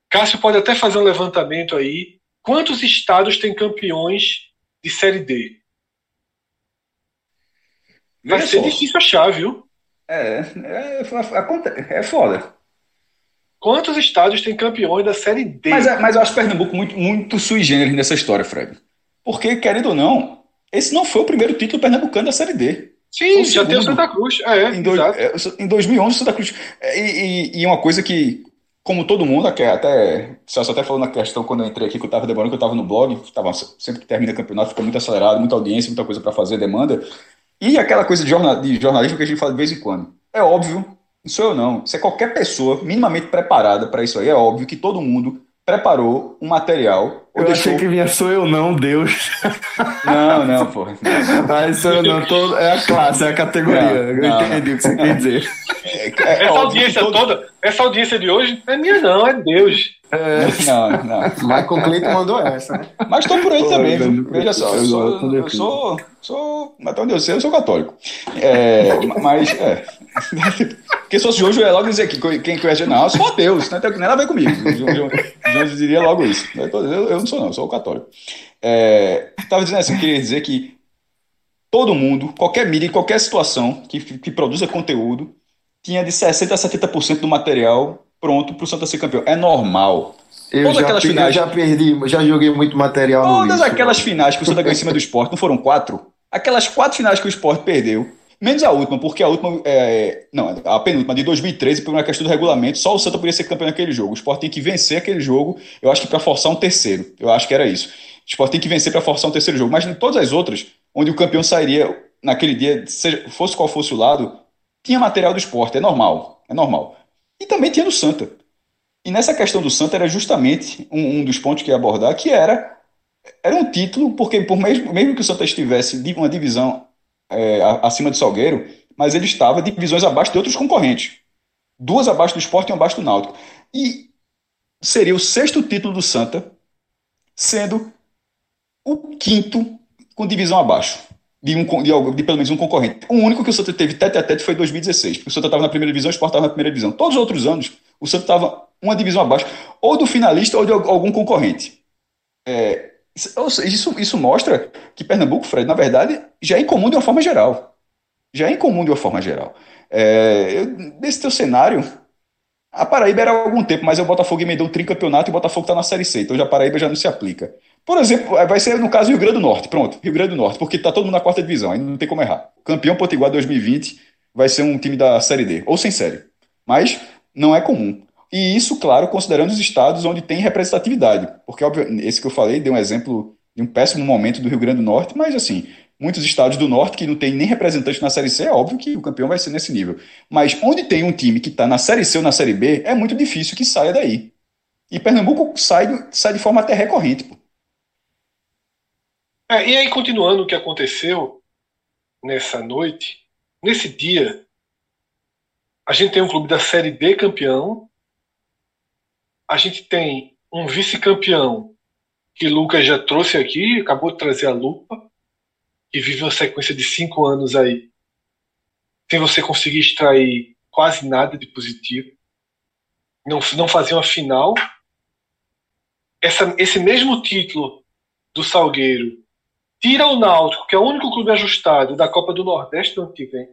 Cássio pode até fazer um levantamento aí Quantos estados têm campeões de Série D? Vai Veja ser só. difícil achar, viu? É, é, é, é foda. Quantos estados têm campeões da Série D? Mas, é, mas eu acho Pernambuco muito, muito sui generis nessa história, Fred. Porque, querendo ou não, esse não foi o primeiro título pernambucano da Série D. Sim, já tem o Santa Cruz. É, em, dois, é, em 2011, Santa Cruz. E, e, e, uma coisa que como todo mundo, até Celso até falou na questão quando eu entrei aqui, que eu estava demorando, que eu estava no blog, tava, sempre que termina o campeonato fica muito acelerado, muita audiência, muita coisa para fazer, demanda. E aquela coisa de, jornal, de jornalismo que a gente fala de vez em quando. É óbvio, não sou eu não, se é qualquer pessoa minimamente preparada para isso aí, é óbvio que todo mundo preparou um material. Eu deixou... achei que vinha sou eu não, Deus. (laughs) Não, não, pô. Ah, sou eu não, tô... é a classe, é a categoria. Não, eu não, entendi o que você quer dizer. É, é, essa audiência todo... toda, essa audiência de hoje é minha não, é Deus. É. Não, não. Michael Clayton mandou essa, né? Mas tô por aí também, viu? Veja só, eu sou, eu sou, sou, até onde eu sei, eu sou católico. É, mas, é. Porque se fosse João é logo dizer que quem conhece, não, eu sou ateu, não tem nada a ver comigo. João, João diria logo isso. Eu, eu, não sou, não, eu sou católico. É, tava dizendo assim, queria dizer que todo mundo, qualquer mídia, qualquer situação que, que produza conteúdo, tinha de 60% a 70% do material pronto para o Santa ser campeão. É normal. Eu Todas já, aquelas finais, já perdi, já joguei muito material Todas aquelas finais que o Santa ganhou em cima do esporte, não foram quatro? Aquelas quatro finais que o esporte perdeu, menos a última, porque a última, é, não, a penúltima de 2013, por uma questão do regulamento, só o Santa podia ser campeão naquele jogo. O esporte tem que vencer aquele jogo, eu acho que para forçar um terceiro. Eu acho que era isso. O esporte tem que vencer para forçar um terceiro jogo. Mas em todas as outras, onde o campeão sairia naquele dia, seja, fosse qual fosse o lado, tinha material do esporte, é normal. É normal. E também tinha no Santa. E nessa questão do Santa era justamente um, um dos pontos que ia abordar, que era, era um título, porque por mesmo, mesmo que o Santa estivesse de uma divisão é, acima do Salgueiro, mas ele estava divisões abaixo de outros concorrentes. Duas abaixo do esporte e uma abaixo do Náutico. E seria o sexto título do Santa, sendo o quinto com divisão abaixo de, um, de, de, pelo menos um concorrente. O único que o Santa teve tete a tete foi em 2016, porque o Santa estava na primeira divisão, o Sport estava na primeira divisão. Todos os outros anos, o Santa estava uma divisão abaixo, ou do finalista ou de algum concorrente. É, isso, isso mostra que Pernambuco, Fred, na verdade, já é incomum de uma forma geral. Já é incomum de uma forma geral. É, eu, nesse teu cenário, a Paraíba era há algum tempo, mas o Botafogo emendou o tricampeonato e o Botafogo está na Série C, então já a Paraíba já não se aplica. Por exemplo, vai ser no caso Rio Grande do Norte, pronto, Rio Grande do Norte, porque está todo mundo na quarta divisão, aí não tem como errar. Campeão Potiguar 2020 vai ser um time da Série D, ou sem série. Mas não é comum. E isso, claro, considerando os estados onde tem representatividade, porque óbvio, esse que eu falei deu um exemplo de um péssimo momento do Rio Grande do Norte, mas assim, muitos estados do norte que não tem nem representante na Série C, é óbvio que o campeão vai ser nesse nível. Mas onde tem um time que está na Série C ou na Série B, é muito difícil que saia daí. E Pernambuco sai, sai de forma até recorrente. Pô. É, e aí, continuando o que aconteceu nessa noite, nesse dia, a gente tem um clube da Série D campeão, a gente tem um vice-campeão que Lucas já trouxe aqui, acabou de trazer a lupa, que vive uma sequência de cinco anos aí, sem você conseguir extrair quase nada de positivo. Não, não fazia uma final. Essa, esse mesmo título do Salgueiro tira o Náutico, que é o único clube ajustado da Copa do Nordeste do ano que vem.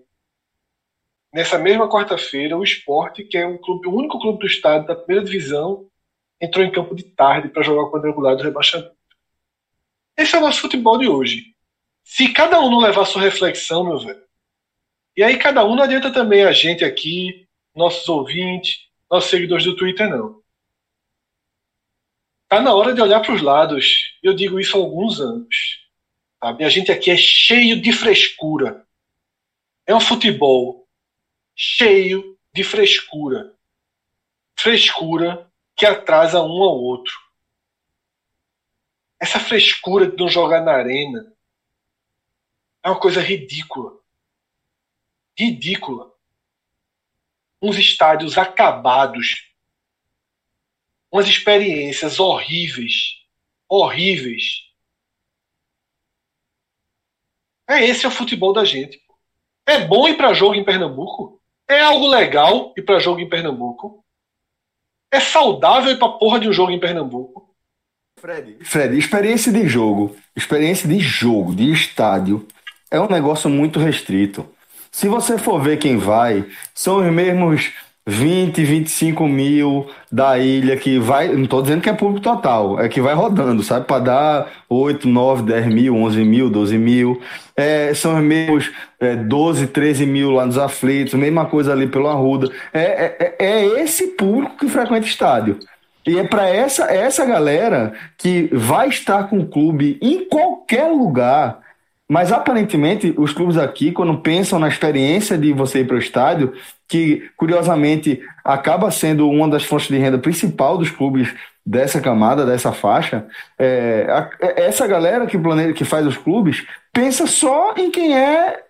Nessa mesma quarta-feira, o Esporte, que é um clube, o único clube do estado da primeira divisão, entrou em campo de tarde para jogar o quadrangular do rebaixamento. Esse é o nosso futebol de hoje. Se cada um não levar sua reflexão, meu velho, e aí cada um não adianta também a gente aqui, nossos ouvintes, nossos seguidores do Twitter, não. Tá na hora de olhar para os lados. Eu digo isso há alguns anos. Sabe? A gente aqui é cheio de frescura. É um futebol cheio de frescura. Frescura que atrasa um ao outro. Essa frescura de não jogar na arena é uma coisa ridícula. Ridícula. Uns estádios acabados. Umas experiências horríveis. Horríveis. É esse é o futebol da gente. É bom ir para jogo em Pernambuco? É algo legal ir para jogo em Pernambuco? É saudável ir para porra de um jogo em Pernambuco? Fred, Fred, experiência de jogo, experiência de jogo, de estádio, é um negócio muito restrito. Se você for ver quem vai, são os mesmos 20, 25 mil da ilha que vai. Não estou dizendo que é público total, é que vai rodando, sabe? Para dar 8, 9, 10 mil, 11 mil, 12 mil. É, são os mesmos é, 12, 13 mil lá nos aflitos, mesma coisa ali pelo Arruda. É, é, é esse público que frequenta estádio. E é para essa, essa galera que vai estar com o clube em qualquer lugar. Mas aparentemente os clubes aqui, quando pensam na experiência de você ir para o estádio, que curiosamente acaba sendo uma das fontes de renda principal dos clubes dessa camada, dessa faixa, é, a, é, essa galera que planeja, que faz os clubes, pensa só em quem é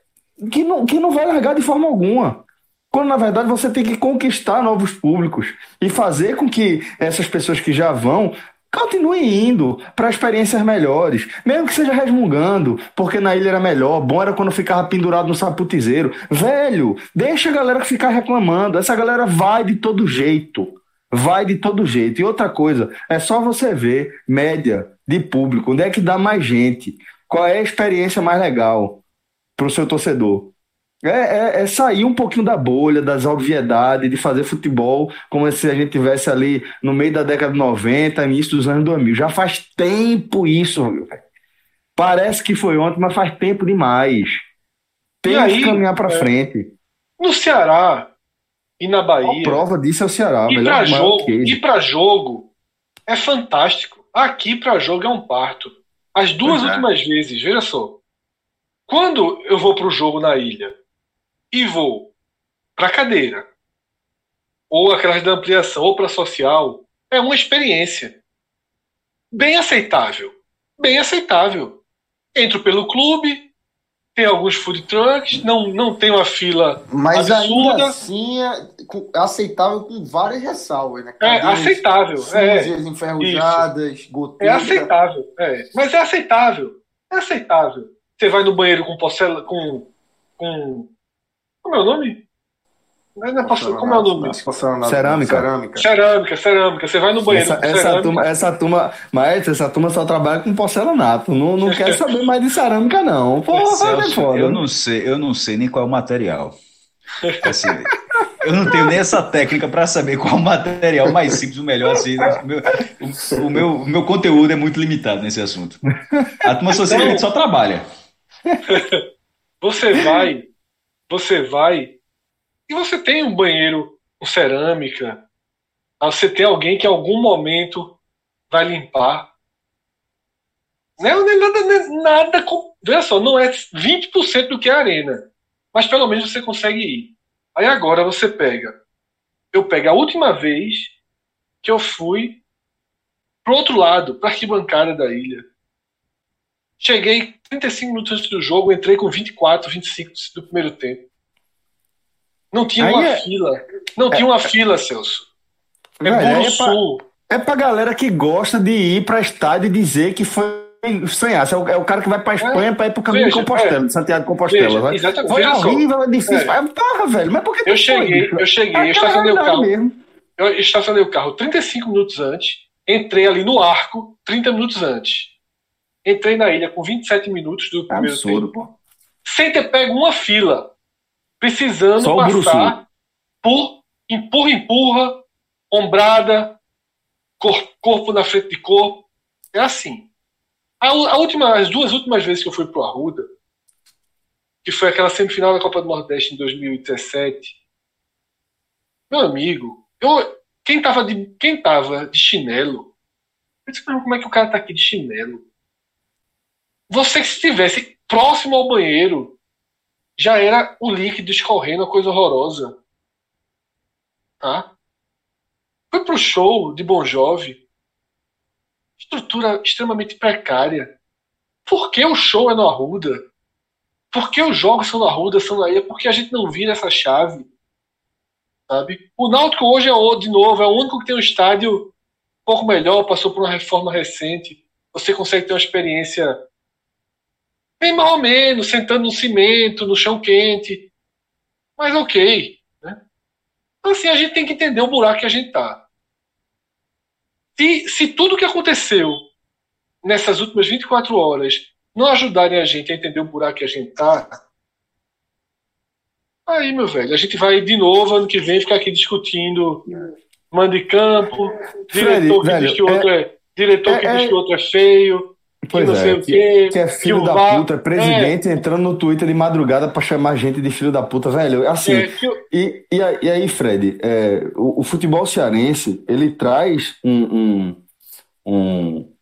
que não, que não vai largar de forma alguma. Quando na verdade você tem que conquistar novos públicos e fazer com que essas pessoas que já vão continuem indo para experiências melhores, mesmo que seja resmungando, porque na ilha era melhor, bom era quando ficava pendurado no saputizeiro. Velho, deixa a galera ficar reclamando, essa galera vai de todo jeito. Vai de todo jeito. E outra coisa, é só você ver média de público, onde é que dá mais gente, qual é a experiência mais legal para o seu torcedor. É, é, é, sair um pouquinho da bolha, das obviedades, de fazer futebol como se a gente tivesse ali no meio da década de 90, início dos anos 2000. Já faz tempo isso, viu? Parece que foi ontem, mas faz tempo demais. Tem aí, que caminhar para é, frente. No Ceará e na Bahia. A prova disso é o Ceará. E para jogo, e para jogo é fantástico. Aqui para jogo é um parto. As duas é. últimas vezes, veja só. Quando eu vou para o jogo na ilha, e vou para cadeira, ou aquelas da ampliação, ou para social, é uma experiência bem aceitável. Bem aceitável. Entro pelo clube, tem alguns food trucks, não, não tem uma fila Mas absurda. ainda assim é aceitável com várias ressalvas, né? é aceitável. É, enferrujadas. É aceitável, é. Mas é aceitável. É aceitável. Você vai no banheiro com porcela, com, com como é o nome? Não é como é o nome? Cerâmica. cerâmica. Cerâmica, cerâmica. Você vai no banheiro. Essa, essa turma, essa turma, mas essa turma só trabalha com porcelanato. Não, não (laughs) quer saber mais de cerâmica, não. Porra, Celso, é foda. Eu não sei, eu não sei nem qual é o material. Assim, eu não tenho nem essa técnica para saber qual o material mais simples, o melhor. Assim, o, meu, o, o, meu, o meu conteúdo é muito limitado nesse assunto. A turma então, só trabalha. (laughs) Você vai você vai e você tem um banheiro com cerâmica, você tem alguém que em algum momento vai limpar. Não é nada, é nada com, veja só, não é 20% do que é a arena, mas pelo menos você consegue ir. Aí agora você pega, eu pego a última vez que eu fui pro outro lado, para arquibancada da ilha. Cheguei 35 minutos antes do jogo, entrei com 24, 25 do primeiro tempo. Não tinha Aí uma é... fila. Não é... tinha uma fila, Celso. É, é Bolo Sul. É pra galera que gosta de ir pra estádio e dizer que foi sonhar. É o, é o cara que vai pra Espanha é, pra ir pro caminho veja, de Compostela, é, Santiago de Compostela. Veja, exatamente, foi horrível, é difícil. É. Porra, velho, mas por que Eu cheguei, foi? eu cheguei, é estacionei o carro. Mesmo. Eu estacionei o carro 35 minutos antes, entrei ali no arco 30 minutos antes. Entrei na ilha com 27 minutos do primeiro Absurdo, tempo. Pô. Sem ter pego uma fila. Precisando Só passar por empurra, empurra, ombrada, cor, corpo na frente de corpo. É assim. A, a, última, as duas últimas vezes que eu fui pro Arruda, que foi aquela semifinal da Copa do Nordeste em 2017, meu amigo, eu, quem tava de, quem tava de chinelo, eu disse, como é que o cara tá aqui de chinelo? Você que estivesse próximo ao banheiro, já era o líquido escorrendo, uma coisa horrorosa. Tá? Foi pro show de Bon Jovi, estrutura extremamente precária. Por que o show é no Arruda? Por que os jogos são no Arruda, são na ilha? Por que a gente não vira essa chave? Sabe? O Náutico hoje é de novo, é o único que tem um estádio um pouco melhor, passou por uma reforma recente. Você consegue ter uma experiência bem mais ou menos, sentando no cimento, no chão quente. Mas ok. Né? Então, assim, a gente tem que entender o buraco que a gente tá. Se, se tudo que aconteceu nessas últimas 24 horas não ajudarem a gente a entender o buraco que a gente tá, aí, meu velho, a gente vai de novo ano que vem ficar aqui discutindo mando de campo, diretor que diz que o outro é, é diretor que é, diz que o outro é feio. Pois que é, que, que, é filho que da puta, é presidente é. entrando no Twitter de madrugada para chamar gente de filho da puta, velho. Assim, é, eu... e, e, e, aí, Fred, é, o, o, futebol cearense ele traz um, um, um,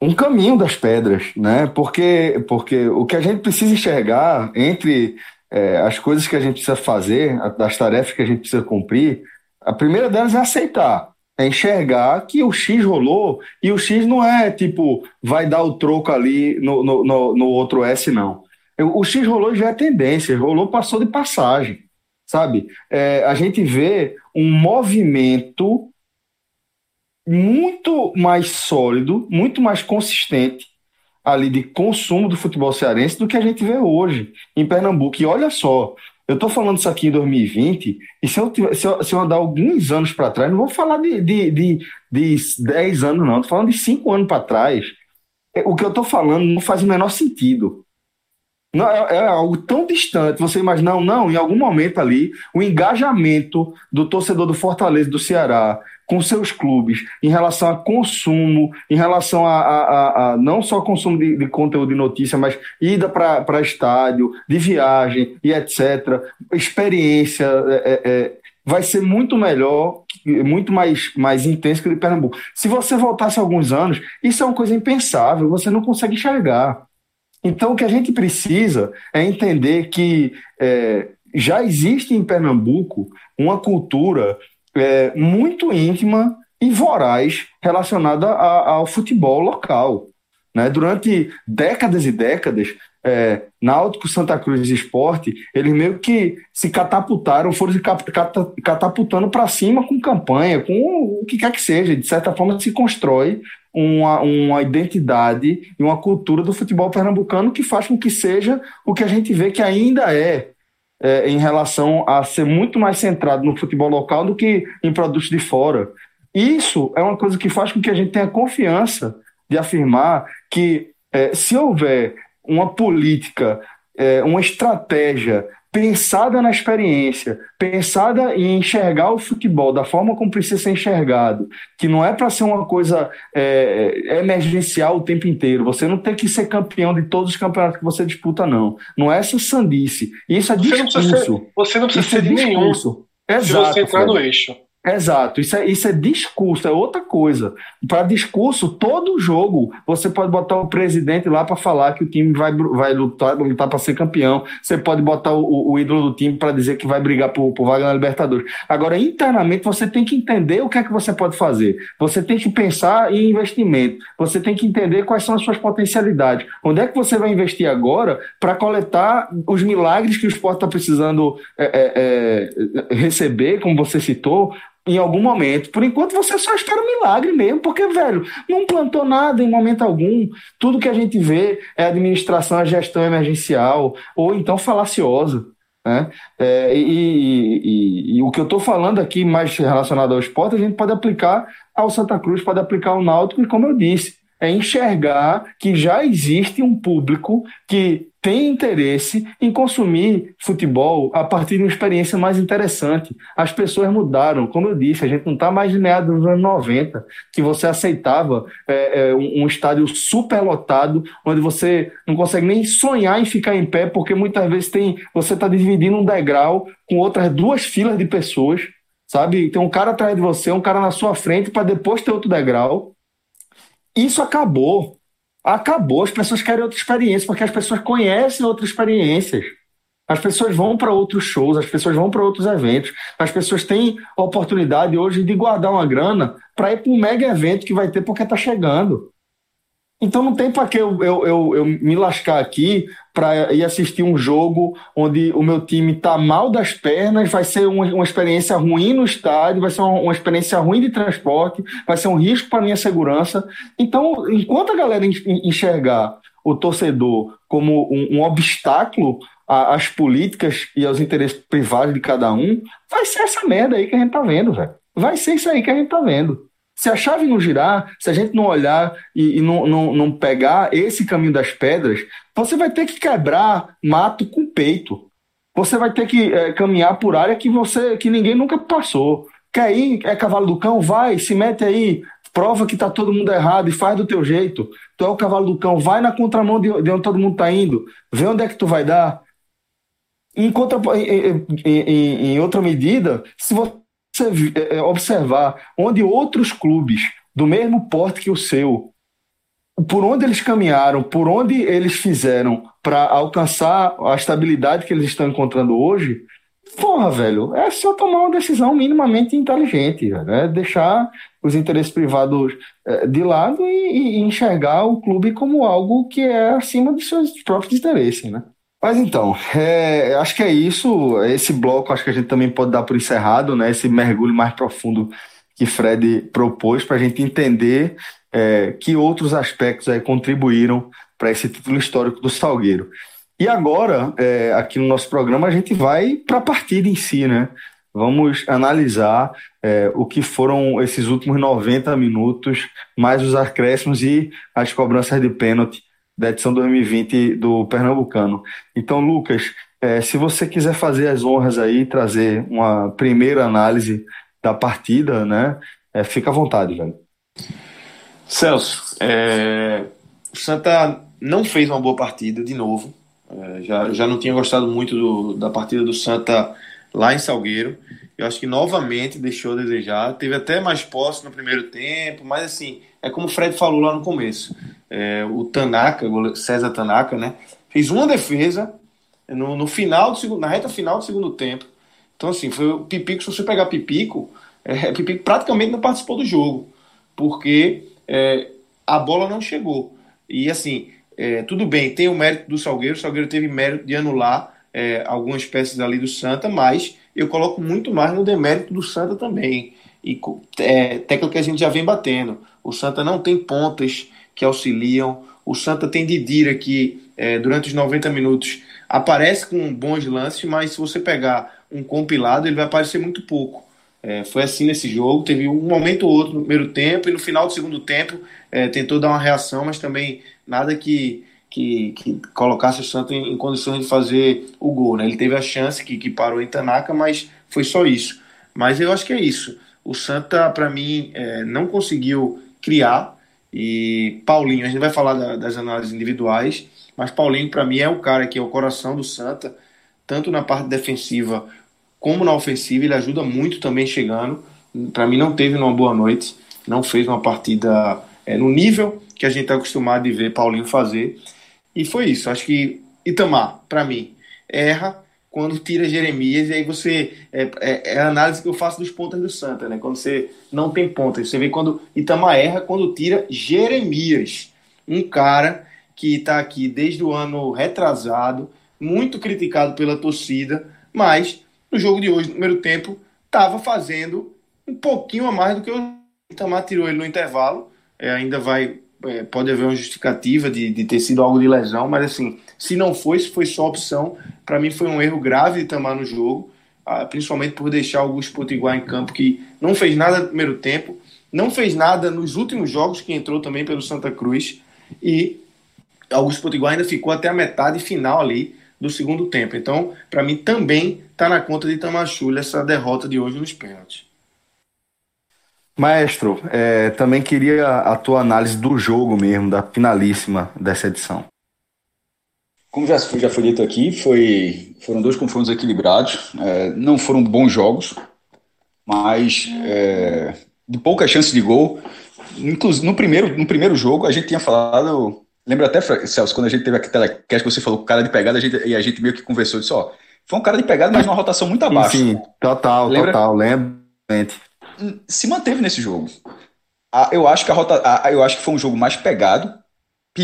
um, caminho das pedras, né? Porque, porque o que a gente precisa enxergar entre é, as coisas que a gente precisa fazer, as tarefas que a gente precisa cumprir, a primeira delas é aceitar é enxergar que o X rolou e o X não é tipo, vai dar o troco ali no, no, no, no outro S, não. O X rolou já é tendência, rolou, passou de passagem, sabe? É, a gente vê um movimento muito mais sólido, muito mais consistente ali de consumo do futebol cearense do que a gente vê hoje em Pernambuco. E olha só, eu estou falando isso aqui em 2020, e se eu, se eu, se eu andar alguns anos para trás, não vou falar de, de, de, de 10 anos, não, estou falando de 5 anos para trás. É, o que eu estou falando não faz o menor sentido. Não, é, é, algo tão distante. Você imagina, não, não, em algum momento ali, o engajamento do torcedor do Fortaleza, do Ceará, com seus clubes em relação a consumo, em relação a, a, a, não só consumo de, de, conteúdo de notícia, mas ida para estádio, de viagem e etc. Experiência é, é, é, vai ser muito melhor, muito mais, mais intenso que o de Pernambuco. Se você voltasse alguns anos, isso é uma coisa impensável, você não consegue enxergar. Então, o que a gente precisa é entender que é, já existe em Pernambuco uma cultura é, muito íntima e voraz relacionada a, ao futebol local. Né? Durante décadas e décadas, é, Náutico, Santa Cruz e Esporte, eles meio que se catapultaram, foram se catapultando para cima com campanha, com o que quer que seja. De certa forma, se constrói uma, uma identidade e uma cultura do futebol pernambucano que faz com que seja o que a gente vê que ainda é é, em relação a ser muito mais centrado no futebol local do que em produtos de fora. Isso é uma coisa que faz com que a gente tenha confiança de afirmar que é, se houver uma política, é, uma estratégia pensada na experiência, pensada em enxergar o futebol da forma como precisa ser enxergado, que não é para ser uma coisa é, emergencial o tempo inteiro. Você não tem que ser campeão de todos os campeonatos que você disputa, não. Não é essa sandice. Isso é discurso. Você não precisa ser, você não precisa Isso ser é discurso. Nenhum, Exato, se você entrar no eixo. Exato, isso é, isso é discurso, é outra coisa. Para discurso, todo jogo você pode botar o presidente lá para falar que o time vai, vai lutar, lutar para ser campeão. Você pode botar o, o ídolo do time para dizer que vai brigar por, por vaga na Libertadores. Agora, internamente, você tem que entender o que é que você pode fazer. Você tem que pensar em investimento. Você tem que entender quais são as suas potencialidades. Onde é que você vai investir agora para coletar os milagres que o esporte está precisando é, é, é, receber, como você citou, em algum momento. Por enquanto você só espera um milagre mesmo, porque, velho, não plantou nada em momento algum. Tudo que a gente vê é administração, a gestão emergencial, ou então falaciosa. Né? É, e, e, e, e, o que eu estou falando aqui, mais relacionado ao esporte, a gente pode aplicar ao Santa Cruz, pode aplicar ao Náutico, e como eu disse, é enxergar que já existe um público que tem interesse em consumir futebol a partir de uma experiência mais interessante. As pessoas mudaram, como eu disse, a gente não está mais meados dos anos 90, que você aceitava é, é, um, um, estádio superlotado, onde você não consegue nem sonhar em ficar em pé, porque muitas vezes tem você está dividindo um degrau com outras duas filas de pessoas, sabe? Tem um cara atrás de você, um cara na sua frente, para depois ter outro degrau. Isso acabou. Acabou. As pessoas querem outra experiência, porque as pessoas conhecem outras experiências. As pessoas vão para outros shows, as pessoas vão para outros eventos, as pessoas têm oportunidade hoje de guardar uma grana para ir para um mega evento que vai ter porque está chegando. Então não tem para que eu, eu, eu, eu, me lascar aqui para ir assistir um jogo onde o meu time está mal das pernas, vai ser uma, uma, experiência ruim no estádio, vai ser uma, uma experiência ruim de transporte, vai ser um risco para minha segurança. Então, enquanto a galera enxergar o torcedor como um, um obstáculo às políticas e aos interesses privados de cada um, vai ser essa merda aí que a gente tá vendo, velho. Vai ser isso aí que a gente tá vendo. Se a chave não girar, se a gente não olhar e, e não, não, não pegar esse caminho das pedras, você vai ter que quebrar mato com peito. Você vai ter que é, caminhar por área que você que ninguém nunca passou. Quer ir, é cavalo do cão? Vai, se mete aí, prova que tá todo mundo errado e faz do teu jeito. Tu é o cavalo do cão, vai na contramão de, de onde todo mundo tá indo, vê onde é que tu vai dar. Em, contra, em, em, em outra medida, se você observar onde outros clubes do mesmo porte que o seu, por onde eles caminharam, por onde eles fizeram para alcançar a estabilidade que eles estão encontrando hoje, porra, velho, é só tomar uma decisão minimamente inteligente, né? deixar os interesses privados é, de lado e, e enxergar o clube como algo que é acima dos seus próprios interesses, né? Mas então, é, acho que é isso. Esse bloco acho que a gente também pode dar por encerrado, né? Esse mergulho mais profundo que Fred propôs para a gente entender é, que outros aspectos aí contribuíram para esse título histórico do Salgueiro. E agora, é, aqui no nosso programa, a gente vai para a partida em si, né? Vamos analisar é, o que foram esses últimos 90 minutos, mais os acréscimos e as cobranças de pênalti da edição 2020 do Pernambucano. Então, Lucas, é, se você quiser fazer as honras aí, trazer uma primeira análise da partida, né? É, fica à vontade, velho. Celso, é, o Santa não fez uma boa partida de novo. É, já, já não tinha gostado muito do, da partida do Santa lá em Salgueiro. Eu acho que novamente deixou a desejar. Teve até mais posse no primeiro tempo, mas assim, é como o Fred falou lá no começo. É, o Tanaka, César Tanaka, né? Fez uma defesa no, no final do segundo, na reta final do segundo tempo. Então, assim, foi o Pipico, se você pegar Pipico, é, Pipico praticamente não participou do jogo, porque é, a bola não chegou. E assim, é, tudo bem, tem o mérito do Salgueiro, o Salgueiro teve mérito de anular é, algumas peças ali do Santa, mas eu coloco muito mais no demérito do Santa também. E é, que a gente já vem batendo. O Santa não tem pontas que auxiliam. O Santa tem Didira que é, durante os 90 minutos aparece com bons lances, mas se você pegar um compilado, ele vai aparecer muito pouco. É, foi assim nesse jogo. Teve um momento ou outro no primeiro tempo e no final do segundo tempo é, tentou dar uma reação, mas também nada que, que, que colocasse o Santa em, em, condições de fazer o gol. Né? Ele teve a chance que, que parou em Tanaka, mas foi só isso. Mas eu acho que é isso. O Santa, para mim, é, não conseguiu criar. E Paulinho, a gente vai falar da, das análises individuais, mas Paulinho, para mim, é o cara que é o coração do Santa, tanto na parte defensiva como na ofensiva. Ele ajuda muito também chegando. Para mim, não teve uma boa noite, não fez uma partida é, no nível que a gente está acostumado de ver Paulinho fazer. E foi isso. Acho que Itamar, para mim, erra quando tira Jeremias, e aí você. É, é, é, a análise que eu faço dos pontas do Santa, né? Quando você não tem pontas. Você vê quando Itamar erra quando tira Jeremias. Um cara que está aqui desde o ano retrasado, muito criticado pela torcida, mas no jogo de hoje, no primeiro tempo, estava fazendo um pouquinho a mais do que o Itamar tirou ele no intervalo. É, ainda vai. É, pode haver uma justificativa de, de ter sido algo de lesão, mas assim, se não foi, se foi só opção, para mim foi um erro grave de Itamar no jogo, ah, principalmente por deixar Augusto Potiguar em campo, que não fez nada no primeiro tempo, não fez nada nos últimos jogos que entrou também pelo Santa Cruz, e Augusto Potiguar ainda ficou até a metade final ali do segundo tempo. Então, para mim, também está na conta de Tamachulha essa derrota de hoje nos pênaltis. Maestro, é, também queria a tua análise do jogo mesmo, da finalíssima dessa edição. Como já, já foi dito aqui, foi, foram dois confrontos equilibrados. É, não foram bons jogos, mas é, de poucas chances de gol. Inclusive, no primeiro, no primeiro jogo, a gente tinha falado Lembra até, Celso, quando a gente teve aqui telecast, você falou cara de pegada, a gente, e a gente meio que conversou, disse, ó, foi um cara de pegada, mas numa rotação muito abaixo. Sim, total, Lembra? total, lembro. Se manteve nesse jogo. Eu acho que a rota, eu acho que foi um jogo mais pegado,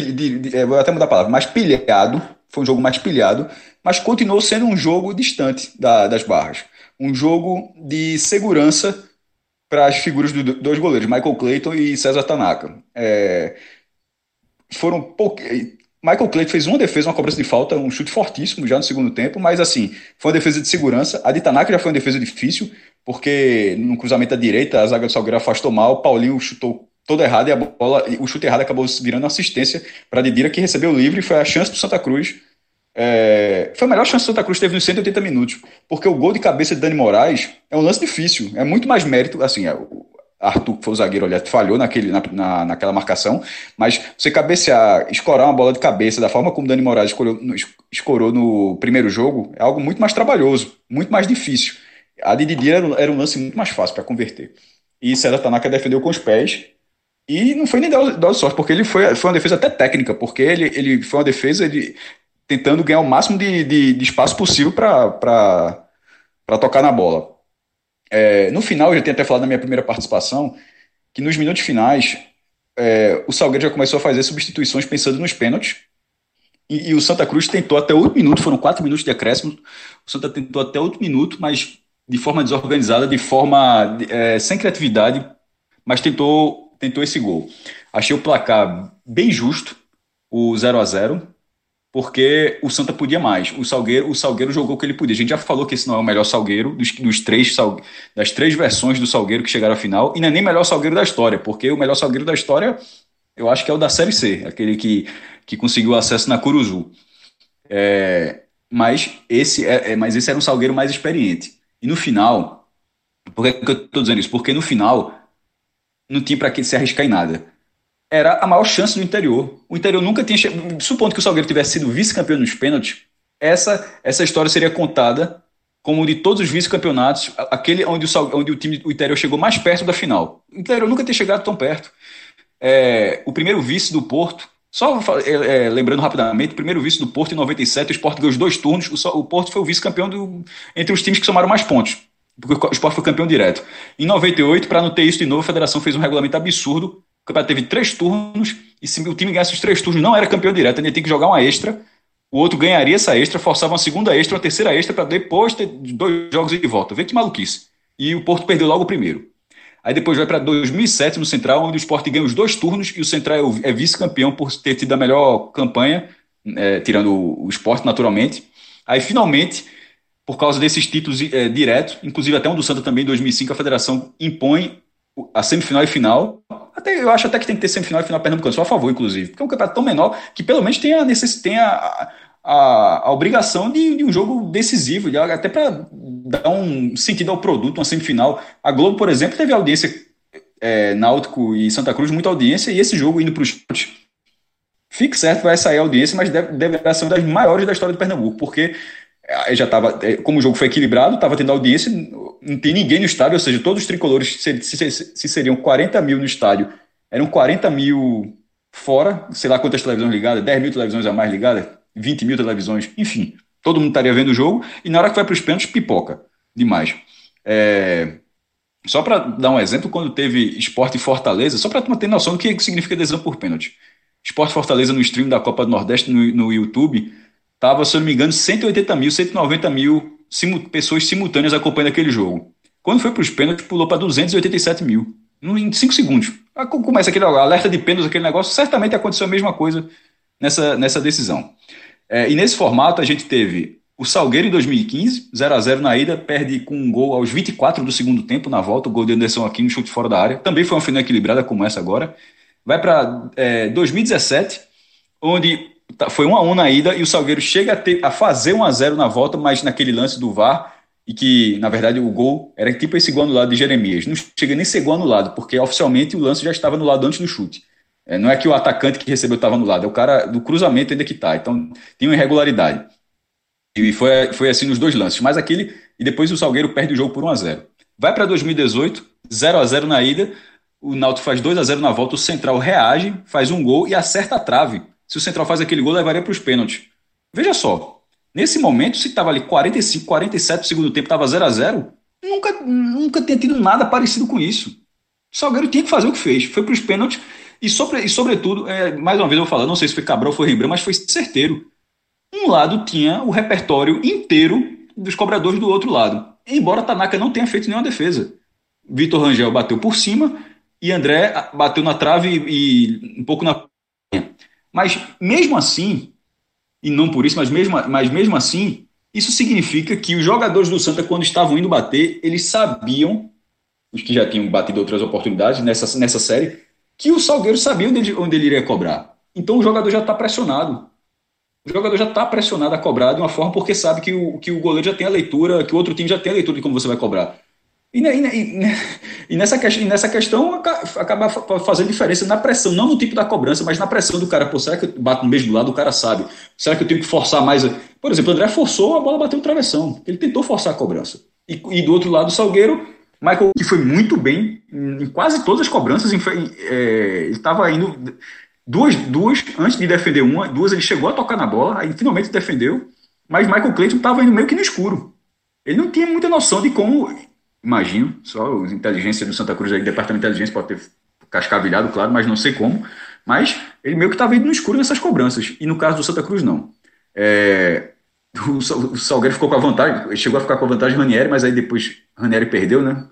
de, de, é, vou até mudar a palavra, mais pilhado, foi um jogo mais pilhado, mas continuou sendo um jogo distante da, das barras. Um jogo de segurança para as figuras dos do, dois goleiros, Michael Clayton e César Tanaka. É, foram. Michael Clayton fez uma defesa, uma cobrança de falta, um chute fortíssimo já no segundo tempo, mas assim, foi uma defesa de segurança. A de Tanaka já foi uma defesa difícil, porque no cruzamento à direita, a zaga do Salgueiro afastou mal, Paulinho chutou todo errado e a bola, o chute errado acabou virando assistência para Didira, que recebeu o livre, foi a chance do Santa Cruz. É, foi a melhor chance que o Santa Cruz teve nos 180 minutos, porque o gol de cabeça de Dani Moraes é um lance difícil, é muito mais mérito, assim, é, Arthur, que foi o zagueiro, aliás, falhou naquele, na, na, naquela marcação, mas você cabecear, escorar uma bola de cabeça da forma como Dani Moraes escorou, escorou no primeiro jogo é algo muito mais trabalhoso, muito mais difícil. A de era, era um lance muito mais fácil para converter. E César Tanaka defendeu com os pés, e não foi nem dado sorte, porque ele foi, foi uma defesa até técnica, porque ele, ele foi uma defesa ele, tentando ganhar o máximo de, de, de espaço possível para tocar na bola. É, no final, eu já tinha até falado na minha primeira participação, que nos minutos finais, é, o Salgueiro já começou a fazer substituições pensando nos pênaltis. E, e, o Santa Cruz tentou até oito minutos, foram quatro minutos de acréscimo. O Santa tentou até oito minutos, mas de forma desorganizada, de forma é, sem criatividade, mas tentou, tentou esse gol. Achei o placar bem justo, o 0 a 0 porque o Santa podia mais. O Salgueiro, o Salgueiro jogou o que ele podia. A gente já falou que esse não é o melhor Salgueiro dos, dos três das três versões do Salgueiro que chegaram à final, e não é nem melhor Salgueiro da história, porque o melhor Salgueiro da história eu acho que é o da Série C, aquele que, que conseguiu acesso na Curuzu. É, mas, esse é, é, mas esse era um Salgueiro mais experiente. E no final, por que, que eu estou dizendo isso? Porque no final não tinha para que se arriscar em nada era a maior chance do interior. O interior nunca tinha. Supondo que o Salgueiro tivesse sido vice-campeão nos pênaltis, essa, essa história seria contada como de todos os vice-campeonatos, aquele onde o, onde o time o interior chegou mais perto da final. O interior nunca tinha chegado tão perto. É, o primeiro vice do Porto, só é, é, lembrando rapidamente, o primeiro vice do Porto em 97, o Sport ganhou os dois turnos, o, o Porto foi o vice-campeão entre os times que somaram mais pontos, porque o Sport foi campeão direto. Em 98, para não ter isso de novo, a federação fez um regulamento absurdo o campeonato teve três turnos, e se o time ganhasse os três turnos, não era campeão direto, ele tinha que jogar uma extra. O outro ganharia essa extra, forçava uma segunda extra, uma terceira extra, para depois ter dois jogos de volta. Vê que maluquice. E o Porto perdeu logo o primeiro. Aí depois vai para 2007 no Central, onde o Sport ganha os dois turnos e o Central é, é vice-campeão por ter tido a melhor campanha, é, tirando o, o Sport naturalmente. Aí finalmente, por causa desses títulos é, diretos, inclusive até um do Santa também em 2005, a federação impõe a semifinal e final. Até, eu acho até que tem que ter semifinal e final pernambucano, sou a favor, inclusive. Porque é um campeonato tão menor que pelo menos tem a, necess, tem a, a, a obrigação de, de, um jogo decisivo, de, até para dar um sentido ao produto, uma semifinal. A Globo, por exemplo, teve audiência, é, Náutico e Santa Cruz, muita audiência, e esse jogo indo para os Fique certo, vai sair a audiência, mas deve, deve ser uma das maiores da história do Pernambuco, porque já estava, é, como o jogo foi equilibrado, estava tendo audiência, não tem ninguém no estádio, ou seja, todos os tricolores, se, se, se, seriam 40 mil no estádio, eram 40 mil fora, sei lá quantas televisões ligadas, 10 mil televisões a mais ligadas, 20 mil televisões, enfim, todo mundo estaria vendo o jogo, e na hora que vai para os pênaltis, pipoca demais. É, só para dar um exemplo, quando teve Esporte Fortaleza, só para ter noção do que significa decisão por pênalti. Esporte Fortaleza no stream da Copa do Nordeste no, no YouTube, Tava, se eu não me engano, 180 mil, 190 mil simu pessoas simultâneas acompanhando aquele jogo. Quando foi para os pênaltis, pulou para 287 mil. Em 5 segundos. Começa aquele alerta de pênaltis, aquele negócio. Certamente aconteceu a mesma coisa nessa, nessa decisão. É, e nesse formato a gente teve o Salgueiro em 2015, 0 a 0 na ida, perde com um gol aos 24 do segundo tempo na volta, o gol de Anderson aqui no chute fora da área. Também foi uma final equilibrada como essa agora. Vai para é, 2017, onde foi 1 a 1 na ida e o Salgueiro chega a, ter, a fazer 1 a 0 na volta, mas naquele lance do VAR e que, na verdade, o gol era tipo esse gol anulado de Jeremias. Não chega nem a ser gol anulado, porque oficialmente o lance já estava anulado antes do chute. É, não é que o atacante que recebeu estava anulado, é o cara do cruzamento ainda que está. Então, tem uma irregularidade. E foi, foi assim nos dois lances. Mas aquele. E depois o Salgueiro perde o jogo por 1x0. Vai para 2018, 0x0 na ida. O Náutico faz 2x0 na volta. O Central reage, faz um gol e acerta a trave. Se o Central faz aquele gol, levaria para os pênaltis. Veja só. Nesse momento, se estava ali 45, 47 do segundo tempo, estava 0 a 0 nunca, nunca tinha tido nada parecido com isso. O Salgueiro tinha que fazer o que fez. Foi para os pênaltis. E, sobre, e sobretudo, é, mais uma vez eu vou falar, não sei se foi Cabral ou foi Rembrandt, mas foi certeiro um lado tinha o repertório inteiro dos cobradores do outro lado. Embora Tanaka não tenha feito nenhuma defesa. Vitor Rangel bateu por cima e André bateu na trave e, um pouco na. Mas mesmo assim, e não por isso, mas mesmo, mas mesmo assim, isso significa que os jogadores do Santa, quando estavam indo bater, eles sabiam, os que já tinham batido outras oportunidades nessa, nessa série, que o Salgueiro sabia onde ele, onde ele iria cobrar. Então o jogador já está pressionado o jogador já está pressionado a cobrar de uma forma porque sabe que o, que o goleiro já tem a leitura, que o outro time já tem a leitura de como você vai cobrar. E, e, e, nessa, e nessa questão acaba fazendo diferença na pressão, não no tipo da cobrança, mas na pressão do cara. Pô, será que bate no mesmo lado? O cara sabe. Será que eu tenho que forçar mais? Por exemplo, o André forçou, a bola bateu no travessão. Ele tentou forçar a cobrança. E, do outro lado, o Salgueiro, Michael, que foi muito bem em quase todas as cobranças, é, estava indo Duas, duas, antes de defender uma, duas ele chegou a tocar na bola, aí finalmente defendeu, mas Michael Clayton estava indo meio que no escuro. Ele não tinha muita noção de como, imagino, só a inteligência do Santa Cruz aí, departamento de inteligência pode ter cascavilhado, claro, mas não sei como, mas ele meio que estava indo no escuro nessas cobranças, e no caso do Santa Cruz não. É, (laughs) o, o Salgueiro ficou com a vantagem, chegou a ficar com a vantagem Ranieri, mas aí depois Ranieri perdeu, né?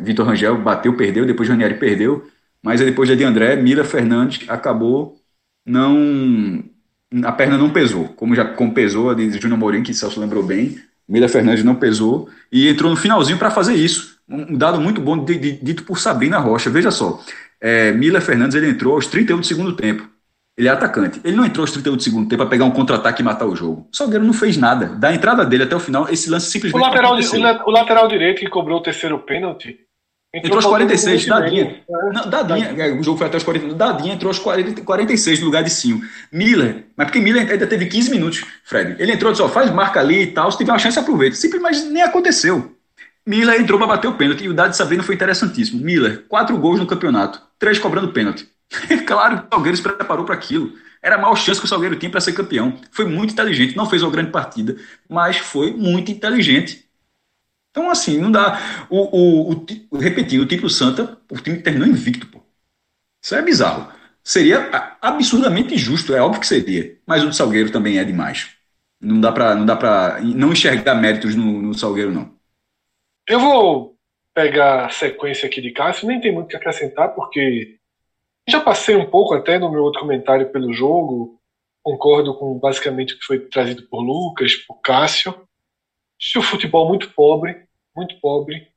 Vitor Rangel bateu, perdeu, depois Ranieri perdeu, mas aí depois de André, Mila Fernandes acabou não. A perna não pesou, como já como pesou a de Júnior Mourinho, que Celso lembrou bem. Mila Fernandes não pesou e entrou no finalzinho para fazer isso. Um dado muito bom de, de, dito por Sabrina Rocha. Veja só, é, Mila Fernandes ele entrou aos 31 do segundo tempo. Ele é atacante. Ele não entrou aos 31 do segundo tempo para pegar um contra-ataque e matar o jogo. O Salgueiro não fez nada. Da entrada dele até o final, esse lance simplesmente. O lateral, o lateral direito que cobrou o terceiro pênalti, Entrou, aos 46, Dadinha. Não, Dadinha, é, o jogo foi até os 40. Dadinha entrou aos 40, 46 no lugar de Sim. Miller, mas porque Miller ainda teve 15 minutos, Fred. Ele entrou só faz marca ali e tal, se tiver uma chance, aproveita. Simples, mas nem aconteceu. Miller entrou para bater o pênalti e o dado de Sabrina foi interessantíssimo. Miller, quatro gols no campeonato, três cobrando pênalti. (laughs) claro que o Salgueiro se preparou para aquilo. Era a maior chance que o Salgueiro tinha para ser campeão. Foi muito inteligente, não fez uma grande partida, mas foi muito inteligente. Então, assim, não dá. O, o, o, repetindo, o título Santa, o time terminou invicto, pô. Isso é bizarro. Seria absurdamente injusto, é óbvio que seria. Mas o do Salgueiro também é demais. Não dá pra não, dá pra, não enxergar méritos no, no Salgueiro, não. Eu vou pegar a sequência aqui de Cássio, nem tem muito o que acrescentar, porque já passei um pouco até no meu outro comentário pelo jogo. Concordo com basicamente o que foi trazido por Lucas, por Cássio. Se o futebol muito pobre, muito pobre.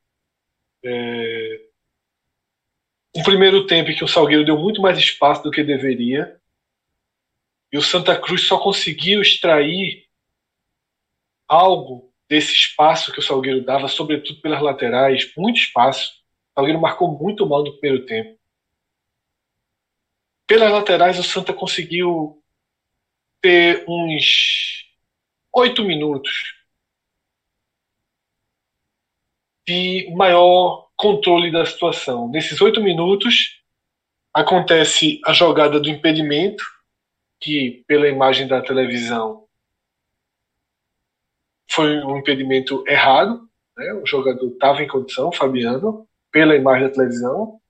É... Um primeiro tempo em que o Salgueiro deu muito mais espaço do que deveria. E o Santa Cruz só conseguiu extrair algo desse espaço que o Salgueiro dava, sobretudo pelas laterais, muito espaço. O Salgueiro marcou muito mal no primeiro tempo. Pelas laterais, o Santa conseguiu ter uns oito minutos de maior controle da situação. Nesses oito minutos, acontece a jogada do impedimento, que pela imagem da televisão foi um impedimento errado. Né? O jogador estava em condição, Fabiano, pela imagem da televisão.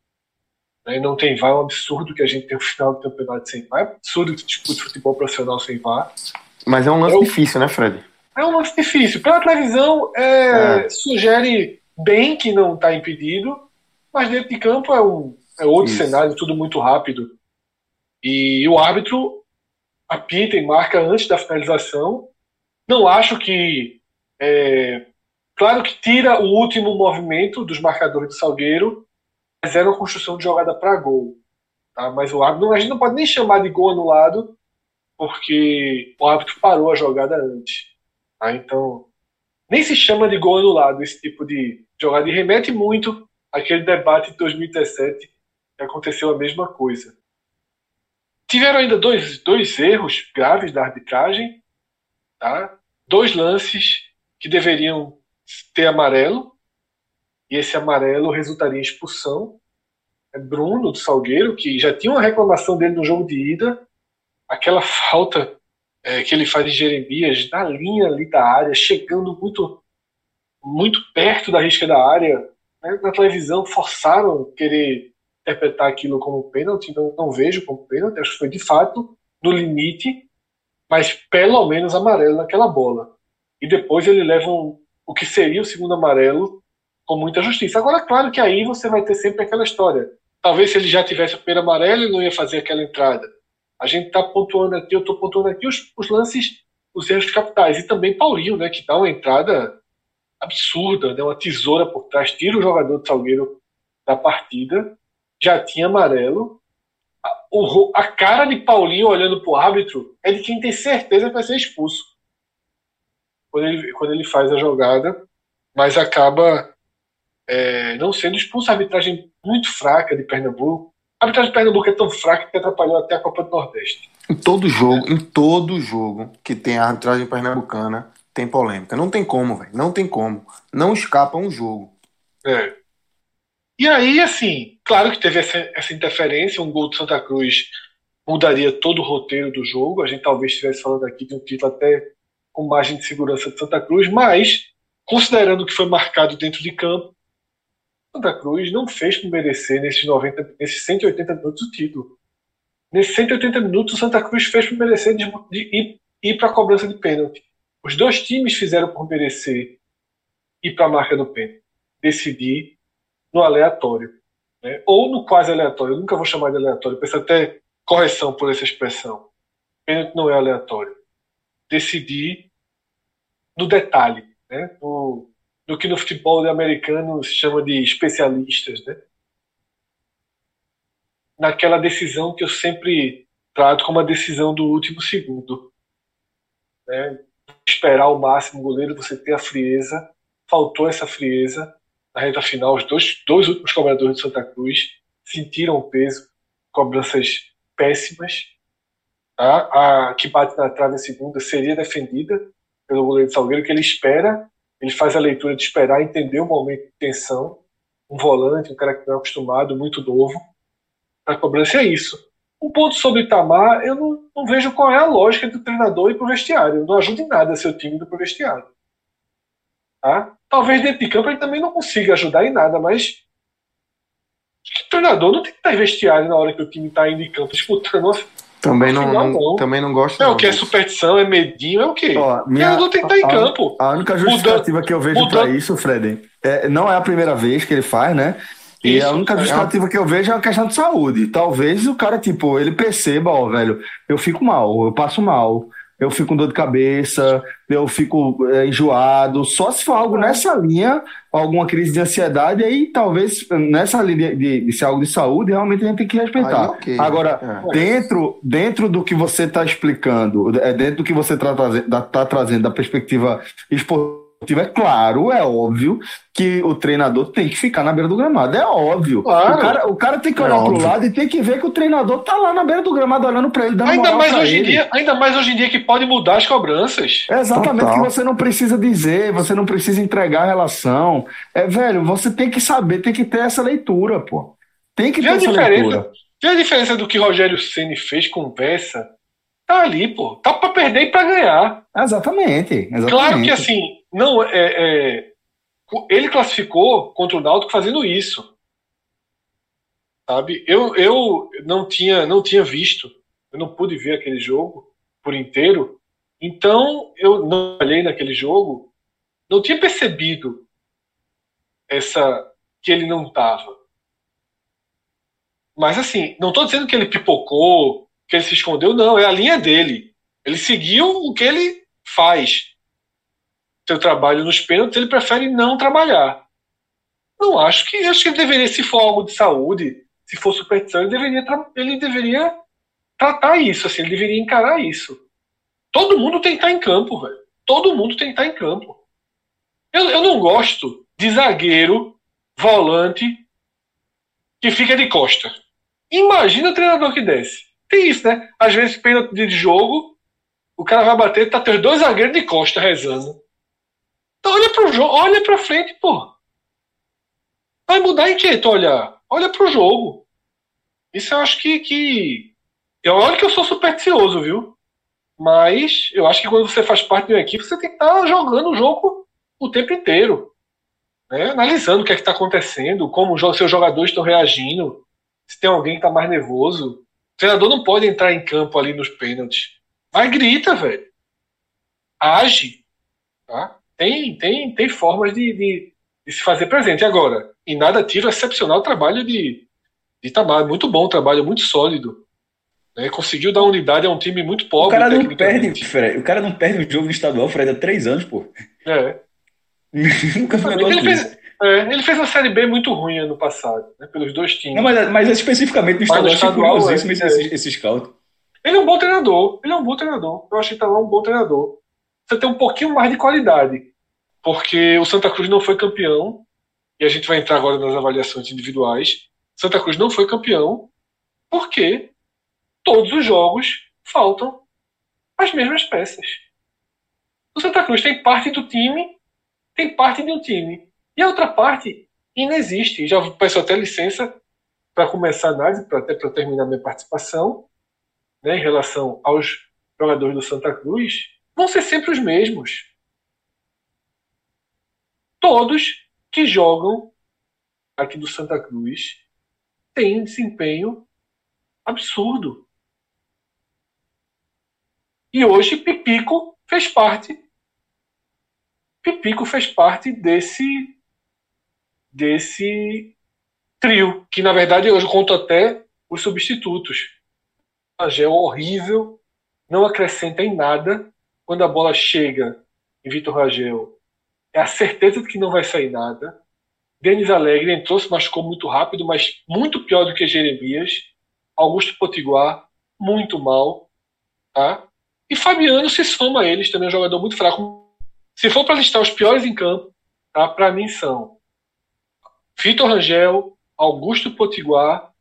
Né? Não tem VAR, é um absurdo que a gente tem um final do campeonato sem VAR. É absurdo que discute futebol profissional sem VAR. Mas é um lance Eu, difícil, né, Fred? É um lance difícil. Pela televisão, é, é. sugere bem que não está impedido, mas dentro de campo é, um, é outro Isso. cenário, tudo muito rápido. E o árbitro apita e marca antes da finalização. Não acho que. É, claro que tira o último movimento dos marcadores do Salgueiro, mas era uma construção de jogada para gol. Tá? Mas o árbitro, a gente não pode nem chamar de gol anulado, porque o árbitro parou a jogada antes. Tá? Então, nem se chama de gol anulado esse tipo de jogada. E remete muito àquele debate de 2017 que aconteceu a mesma coisa. Tiveram ainda dois, dois erros graves da arbitragem, tá? dois lances que deveriam ter amarelo, e esse amarelo resultaria em expulsão. É Bruno do Salgueiro, que já tinha uma reclamação dele no jogo de ida, aquela (laughs) falta é, que ele faz em Jeremias na linha ali da área, chegando muito muito perto da risca da área. Né? Na televisão forçaram querer interpretar aquilo como pênalti, não, não vejo como pênalti, acho que foi de fato no limite, mas pelo menos amarelo naquela bola. E depois ele leva um, o que seria o segundo amarelo com muita justiça. Agora, claro que aí você vai ter sempre aquela história. Talvez se ele já tivesse o primeiro amarelo, ele não ia fazer aquela entrada. A gente está pontuando aqui, eu estou pontuando aqui os, os, lances, os erros capitais. E também Paulinho, né, que dá uma entrada absurda, né, uma tesoura por trás, tira o jogador do Salgueiro da partida, já tinha amarelo. A, o, a cara de Paulinho olhando para o árbitro é de quem tem certeza que vai ser expulso. Quando ele, quando ele faz a jogada, mas acaba é, não sendo expulso. A arbitragem muito fraca de Pernambuco. A arbitragem de Pernambuco é tão fraca que atrapalhou até a Copa do Nordeste. Em todo jogo, em todo jogo que tem a arbitragem pernambucana, tem polêmica. Não tem como, velho. Não tem como. Não escapa um jogo. É. E aí, assim, claro que teve essa, essa interferência, um gol do Santa Cruz mudaria todo o roteiro do jogo. A gente talvez estivesse falando aqui de um título até com margem de segurança de Santa Cruz, mas, considerando que foi marcado dentro de campo, Santa Cruz não fez por merecer nesses, 90, nesses 180 minutos o título. Nesses 180 minutos, o Santa Cruz fez por merecer de, de ir, ir para a cobrança de pênalti. Os dois times fizeram por merecer ir para a marca do pênalti. Decidir no aleatório. Né? Ou no quase aleatório. Eu nunca vou chamar de aleatório. Peço até correção por essa expressão. Pênalti não é aleatório. Decidir no detalhe. Né? No, no que no futebol americano se chama de especialistas. Né? Naquela decisão que eu sempre trato como a decisão do último segundo. Né? esperar o máximo o goleiro, você ter a frieza. Faltou essa frieza na reta final. Os dois, dois últimos cobradores de Santa Cruz sentiram o peso, cobranças péssimas. Tá? A que bate na trave a segunda seria defendida pelo goleiro de Salgueiro, que ele espera, ele faz a leitura de esperar, entender o momento de tensão. Um volante, um cara que não é acostumado, muito novo. A cobrança é isso. Um ponto sobre Itamar, eu não, não, vejo qual é a lógica do treinador ir para o vestiário. Não ajuda em nada seu time ir para o vestiário. Tá? Talvez dentro de campo ele também não consiga ajudar em nada, mas o treinador não tem que estar em vestiário na hora que o time está indo em campo disputando. Também não, final, não, também não gosto. É o que é superstição, é medinho, é o quê? Ó, minha, o tem que estar em a, campo. A única justificativa que eu vejo para isso, Fred, é, não é a primeira vez que ele faz, né? E Isso, a única justificativa é. que eu vejo é uma questão de saúde. Talvez o cara, tipo, ele perceba, ó, velho, eu fico mal, eu passo mal, eu fico com dor de cabeça, eu fico é, enjoado. Só se for algo nessa linha, alguma crise de ansiedade, aí talvez nessa linha de, de ser algo de saúde, realmente a gente tem que respeitar. Aí, okay. Agora, é. dentro, dentro do que você está explicando, é dentro do que você está trazendo, tá trazendo da perspectiva esportiva é claro, é óbvio que o treinador tem que ficar na beira do gramado. É óbvio. Claro. O, cara, o cara tem que olhar é pro lado e tem que ver que o treinador tá lá na beira do gramado olhando para ele, dando ainda mais hoje ele. em dia Ainda mais hoje em dia que pode mudar as cobranças. É exatamente Total. que você não precisa dizer, você não precisa entregar a relação. É, velho, você tem que saber, tem que ter essa leitura, pô. Tem que ter essa leitura. Vê a diferença do que Rogério Ceni fez, conversa. Tá ali, pô. Tá para perder e para ganhar. Exatamente, exatamente. Claro que assim, não, é, é, ele classificou contra o Náutico fazendo isso. Sabe? Eu, eu não tinha não tinha visto, eu não pude ver aquele jogo por inteiro. Então, eu não olhei naquele jogo, não tinha percebido essa que ele não estava. Mas assim, não estou dizendo que ele pipocou, que ele se escondeu, não, é a linha dele. Ele seguiu o que ele faz. Seu trabalho nos pênaltis, ele prefere não trabalhar. Não acho que acho que ele deveria, se for algo de saúde, se for superstição, ele deveria, ele deveria tratar isso, assim, ele deveria encarar isso. Todo mundo tem que estar em campo, velho. Todo mundo tem que estar em campo. Eu, eu não gosto de zagueiro, volante, que fica de costa. Imagina o treinador que desce. Tem isso, né? Às vezes, pênalti de jogo, o cara vai bater, tá teus dois zagueiros de costa rezando. Então olha pro jogo, olha pra frente, pô. Vai mudar em que tu olhar? Olha pro jogo. Isso eu acho que. que... Eu olho que eu sou supersticioso, viu? Mas eu acho que quando você faz parte de uma equipe, você tem que estar tá jogando o jogo o tempo inteiro. Né? Analisando o que é que está acontecendo, como os seus jogadores estão reagindo, se tem alguém que está mais nervoso. O treinador não pode entrar em campo ali nos pênaltis. Vai grita, velho. Age. Tá? Tem, tem, tem formas de, de, de, se fazer presente. Agora, e nada tira o excepcional trabalho de, de Tamar. Muito bom trabalho, muito sólido. Né? Conseguiu dar unidade a um time muito pobre. O cara não perde, Fred, o cara não perde um jogo no estadual, Fred, há três anos, pô. É. (laughs) Nunca foi ele fez, é, ele fez uma série B muito ruim ano passado, né, pelos dois times. Não, mas, mas especificamente no estadual, estadual achei curiosíssimo é, esse, é. esse scout. Ele é um bom treinador, ele é um bom treinador. Eu achei que estava um bom treinador. Você tem um pouquinho mais de qualidade, porque o Santa Cruz não foi campeão, e a gente vai entrar agora nas avaliações individuais. Santa Cruz não foi campeão, porque todos os jogos faltam as mesmas peças. O Santa Cruz tem parte do time, tem parte de um time. E a outra parte inexiste. Já peço até licença para começar a análise, pra, até para terminar minha participação, né, em relação aos jogadores do Santa Cruz, vão ser sempre os mesmos. Todos que jogam aqui do Santa Cruz têm desempenho absurdo. E hoje Pipico fez parte. Pipico fez parte desse desse trio, que na verdade hoje conto até os substitutos. Rangel horrível, não acrescenta em nada. Quando a bola chega em Vitor Rangel, é a certeza de que não vai sair nada. Denis Alegre entrou, se machucou muito rápido, mas muito pior do que Jeremias. Augusto Potiguar, muito mal. Tá? E Fabiano se soma a eles, também é um jogador muito fraco. Se for para listar os piores em campo, tá? para mim são Vitor Rangel, Augusto Potiguar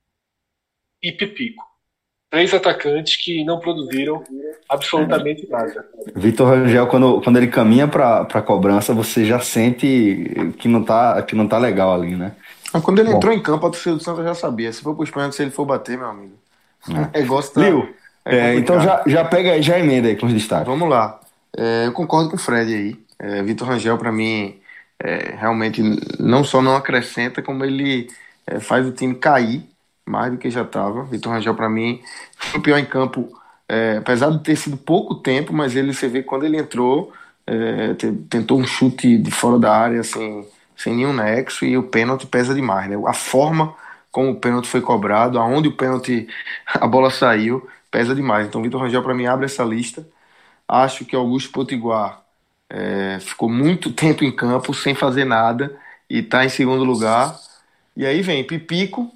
e Pipico. Três atacantes que não produziram absolutamente nada. Vitor Rangel, quando, quando ele caminha para a cobrança, você já sente que não tá, que não tá legal ali, né? quando ele Bom. entrou em campo, a torcida do Santos já sabia. Se for para os pênaltis, se ele for bater, meu amigo. É. O negócio tá. Liu, é é, então já, já pega já emenda aí com os destaques. Vamos lá. É, eu concordo com o Fred aí. É, Vitor Rangel, para mim, é, realmente não só não acrescenta, como ele é, faz o time cair mais do que já estava. Vitor Rangel, para mim, foi o pior em campo, apesar de ter sido pouco tempo, mas ele, você vê quando ele entrou, tentou um chute de fora da área, assim, sem nenhum nexo, e o pênalti pesa demais. Né? A forma como o pênalti foi cobrado, aonde o pênalti, (laughs) a bola saiu, pesa demais. Então, Vitor Rangel, para mim, abre essa lista. Acho que Augusto Potiguar é, ficou muito tempo em campo sem fazer nada e está em segundo lugar. E aí vem Pipico.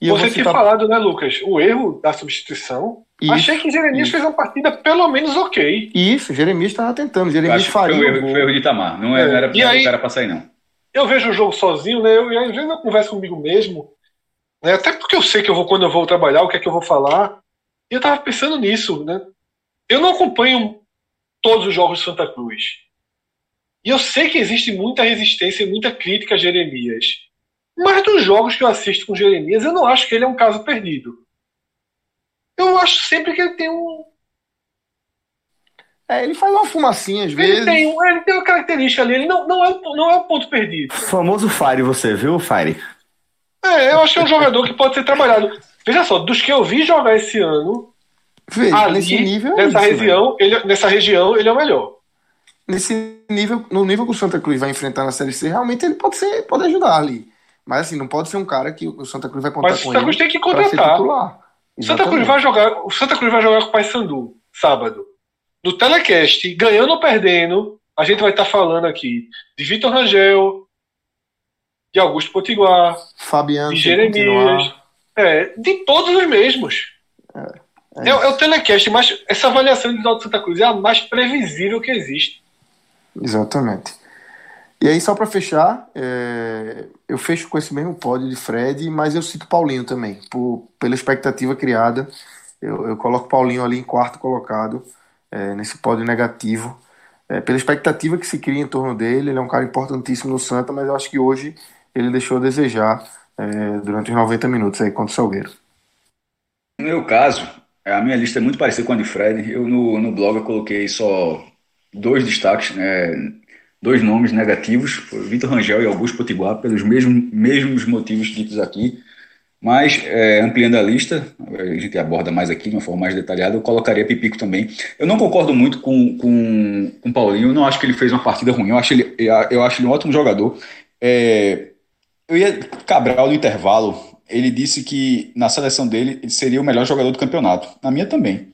E Você tinha falado, né, Lucas? O erro da substituição. Isso, Achei que Jeremias isso. fez uma partida pelo menos ok. Isso, Jeremias estava tentando. Jeremias faria. Foi o erro, foi erro de Itamar. Não, é, não era para o cara passar aí, não. Eu vejo o jogo sozinho, né? Eu, às vezes eu converso comigo mesmo. Né? Até porque eu sei que eu vou, quando eu vou trabalhar, o que é que eu vou falar. E eu tava pensando nisso, né? Eu não acompanho todos os jogos de Santa Cruz. E eu sei que existe muita resistência e muita crítica a Jeremias. Mas dos jogos que eu assisto com Jeremias, eu não acho que ele é um caso perdido. Eu acho sempre que ele tem um. É, ele faz uma fumacinha às vezes. Ele tem, ele tem uma característica ali, ele não, não, é, não é um ponto perdido. famoso Fire, você viu, Fire? É, eu acho que é um jogador que pode ser trabalhado. Veja só, dos que eu vi jogar esse ano, Veja, ali, nesse nível é nessa, isso, região, ele, nessa região, ele é o melhor. nesse nível, no nível que o Santa Cruz vai enfrentar na Série C, realmente ele pode ser, pode ajudar ali. Mas assim, não pode ser um cara que o Santa Cruz vai contar Mas o com Santa Cruz ele tem que contratar. Santa Cruz vai jogar, o Santa Cruz vai jogar com o Paysandu sábado. No telecast, ganhando ou perdendo, a gente vai estar falando aqui de Vitor Rangel, de Augusto Potiguar, Fabiano de Jeremias, é, de todos os mesmos. É É, é o telecast, mas essa avaliação do Santa Cruz é a mais previsível que existe. Exatamente. E aí, só para fechar, é, eu fecho com esse mesmo pódio de Fred, mas eu cito Paulinho também, por, pela expectativa criada. Eu, eu coloco Paulinho ali em quarto colocado, é, nesse pódio negativo, é, pela expectativa que se cria em torno dele. Ele é um cara importantíssimo no Santa, mas eu acho que hoje ele deixou a desejar é, durante os 90 minutos aí contra o Salgueiro. No meu caso, a minha lista é muito parecida com a de Fred. Eu no, no blog eu coloquei só dois destaques, né, dois nomes negativos, Vitor Rangel e Augusto Potiguar, pelos mesmos, mesmos motivos ditos aqui. Mas, é, ampliando a lista, a gente aborda mais aqui de uma forma mais detalhada, eu colocaria Pipico também. Eu não concordo muito com, com, com o Paulinho, eu não acho que ele fez uma partida ruim, eu acho ele, eu acho ele um ótimo jogador. É, eu ia Cabral no intervalo, ele disse que na seleção dele ele seria o melhor jogador do campeonato. Na minha também.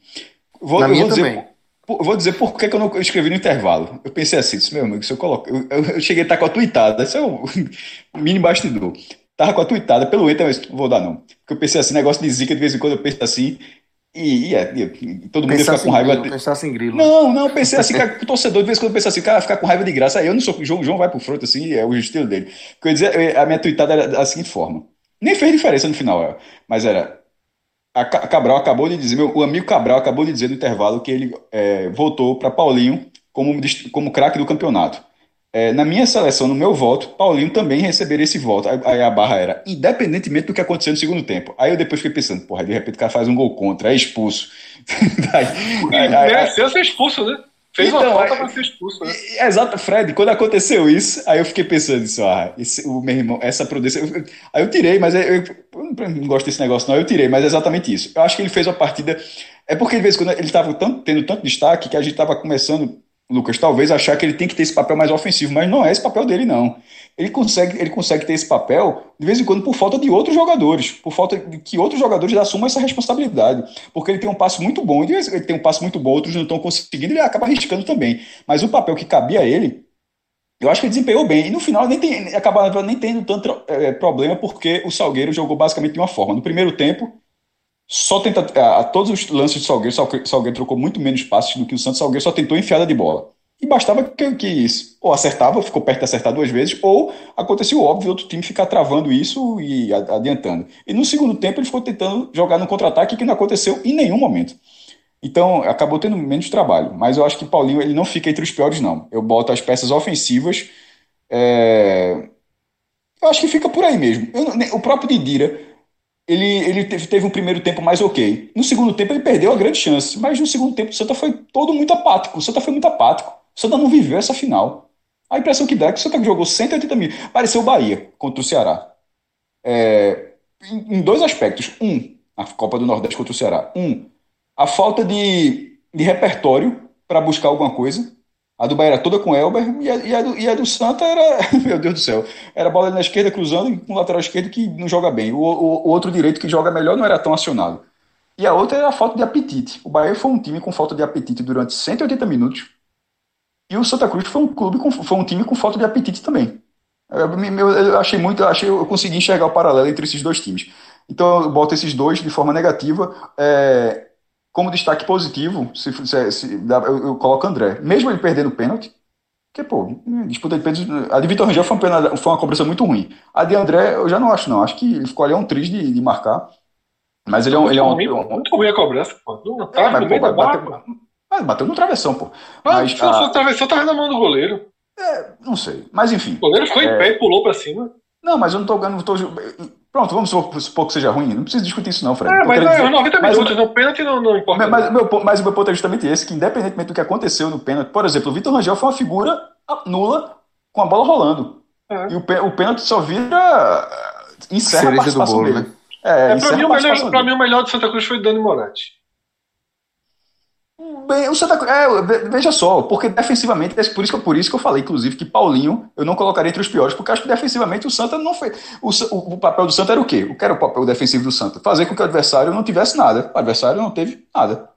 Vou, Na minha vou dizer, também. Vou dizer por que, que eu não escrevi no intervalo. Eu pensei assim, disse, meu amigo, se eu coloco. Eu, eu- eu cheguei a estar com a tuitada, esse é o (laughs) mini bastidor. Tava com a tuitada pelo Inter, mas não vou dar não. Porque eu pensei assim, negócio de zica, de vez em quando eu penso assim, e, e é, e- todo mundo ia ficar com raiva. grilo, pensasse em grilo. Não, não, pensei assim, cara, o torcedor, de vez em quando pensa assim, cara, ficar com raiva de graça. Aí eu não sou, o João, João vai pro front assim, é o estilo dele. Porque eu ia dizer, a minha tuitada era da seguinte forma. Nem fez diferença no final, é, mas era. A Ca- Cabral acabou de dizer, meu, o amigo Cabral acabou de dizer no intervalo que ele é, voltou para Paulinho como, como craque do campeonato. É, na minha seleção, no meu voto, Paulinho também receberia esse voto. Aí, aí a barra era, independentemente do que aconteceu no segundo tempo. Aí eu depois fiquei pensando, porra, de repente o cara faz um gol contra, é expulso. (laughs) Aí- aí- aí- Mereceu ser expulso, né? Fez uma Então, falta é- para ser expulso, né? Exato, Fred, quando aconteceu isso, aí eu fiquei pensando assim, ah, esse, o meu irmão, essa prudência. eu- aí eu tirei, mas eu, eu- eu não não gosto desse negócio, não. Eu tirei, mas é exatamente isso. Eu acho que ele fez uma partida. É porque de vez em quando ele estava tendo tanto destaque que a gente estava começando, Lucas, talvez achar que ele tem que ter esse papel mais ofensivo, mas não é esse papel dele, não. Ele consegue, ele consegue ter esse papel de vez em quando por falta de outros jogadores, por falta de que outros jogadores assumam essa responsabilidade. Porque ele tem um passo muito bom, e de ele tem um passo muito bom, outros não estão conseguindo, ele acaba arriscando também. Mas o papel que cabia a ele, eu acho que ele desempenhou bem. E no final nem tem, acabava nem tendo tanto eh, problema, porque o Salgueiro jogou basicamente de uma forma. No primeiro tempo, só tenta, a, a todos os lances do Salgueiro, Salgueiro, Salgueiro trocou muito menos passes do que o Santos. Salgueiro só tentou enfiada de bola. E bastava que, que isso, ou acertava, ficou perto de acertar duas vezes, ou acontecia o óbvio, outro time ficar travando isso e adiantando. E no segundo tempo ele ficou tentando jogar no contra-ataque que não aconteceu em nenhum momento. Então, acabou tendo menos trabalho. Mas eu acho que Paulinho ele não fica entre os piores, não. Eu boto as peças ofensivas. é, Eu acho que fica por aí mesmo. Eu o próprio Didira, ele, ele teve, teve um primeiro tempo mais ok. No segundo tempo ele perdeu a grande chance. Mas no segundo tempo o Santa foi todo muito apático. O Santa foi muito apático. O Santa não viveu essa final. A impressão que dá é que o Santa jogou 180 mil. Pareceu o Bahia contra o Ceará. É, em, em dois aspectos. Um, a Copa do Nordeste contra o Ceará. Um, a falta de, de repertório para buscar alguma coisa. A do Bahia era toda com Elber e a, e a do, e a do Santa era, (laughs) meu Deus do céu, era bola na esquerda cruzando com o lateral esquerdo que não joga bem. O, o, o outro direito que joga melhor não era tão acionado. E a outra era a falta de apetite. O Bahia foi um time com falta de apetite durante 180 minutos. E o Santa Cruz foi um clube com, foi um time com falta de apetite também. Eu, me- eu- eu achei muito, eu achei, eu consegui enxergar o paralelo entre esses dois times. Então eu boto esses dois de forma negativa. É, como destaque positivo, se, se- se dá- eu, eu coloco André. Mesmo ele perdendo o pênalti, porque, pô, disputa de pênalti. A de Vitor Rangel foi, uma pena- foi uma cobrança muito ruim. A de André, eu já não acho, não. Acho que ele ficou ali é um triz de, de marcar. Mas ele é um. Ele é um, Muito ruim, muito ruim a cobrança, pô. Não, tá É, mas, no meio pô, da barra, bateu- mas no travessão, pô. Ah, Mas, se fosse ah, atravessou, tava na mão do goleiro. não sei. Mas enfim. O goleiro ficou É. em pé e pulou pra cima. Não, mas eu não tô ganhando. Tô... Pronto, vamos supor, que seja ruim. Não precisa discutir isso, não, Fred. É, mas é, dizer- os 90 mas- minutos, no pênalti não, não importa. Mas, mas, o meu, mas o meu ponto é justamente esse, que independentemente do que aconteceu no pênalti, por exemplo, o Vitor Rangel foi uma figura nula com a bola rolando. É. E o, pê- o pênalti só vira. encerra Cereja a do participação bolo, dele. né? É, É, encerra pra, mim, a o melhor, pra mim, o melhor do Santa Cruz foi Dani Moratti. Bem, o Santa Cruz, é, veja só, porque defensivamente, é por isso, que, por isso que eu falei, inclusive, que Paulinho eu não colocaria entre os piores, porque acho que defensivamente o Santa não foi. O, o, o, papel do Santa era o quê? O que era o papel defensivo do Santa? Fazer com que o adversário não tivesse nada. O adversário não teve nada.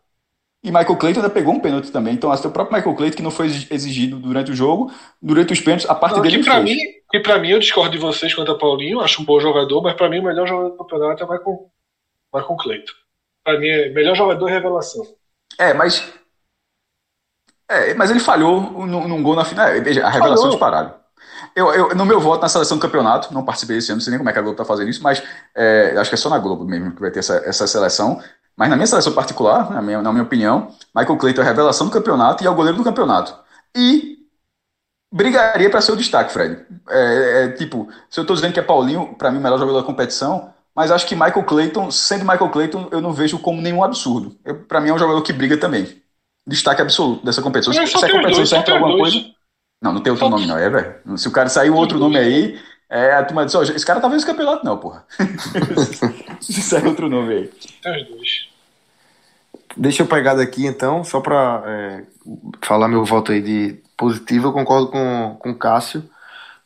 E Michael Clayton ainda pegou um pênalti também. Então, até o próprio Michael Clayton, que não foi exigido durante o jogo, durante os pênaltis, a parte não, dele. Que pra, mim, que pra mim, eu discordo de vocês quanto a Paulinho, acho um bom jogador, mas pra mim o melhor jogador do campeonato é Michael, Michael Clayton. Pra mim é melhor jogador e revelação. É, mas. É, mas ele falhou num, num gol na final. É, veja, a revelação falhou. disparada. Eu, eu, no meu voto na seleção do campeonato, não participei esse ano, não sei nem como é que a Globo tá fazendo isso, mas é, acho que é só na Globo mesmo que vai ter essa, essa seleção. Mas na minha seleção particular, na minha, na minha opinião, Michael Clayton é a revelação do campeonato e é o goleiro do campeonato. E brigaria para ser o destaque, Fred. É, é, tipo, se eu estou dizendo que é Paulinho, para mim, o melhor jogador da competição, mas acho que Michael Clayton, sendo Michael Clayton, eu não vejo como nenhum absurdo. Para mim é um jogador que briga também. Destaque absoluto dessa competição. Se, se a competição serve alguma dois. coisa. Não, não tem outro só nome, não, é, velho. Se o cara sair outro nome aí, é, a turma diz, oh, esse cara tá vendo esse campeonato, não, porra. (laughs) se sai outro nome aí. Tem os dois. Deixa eu pegar daqui então, só para é, falar meu voto aí de positivo, eu concordo com, com o Cássio.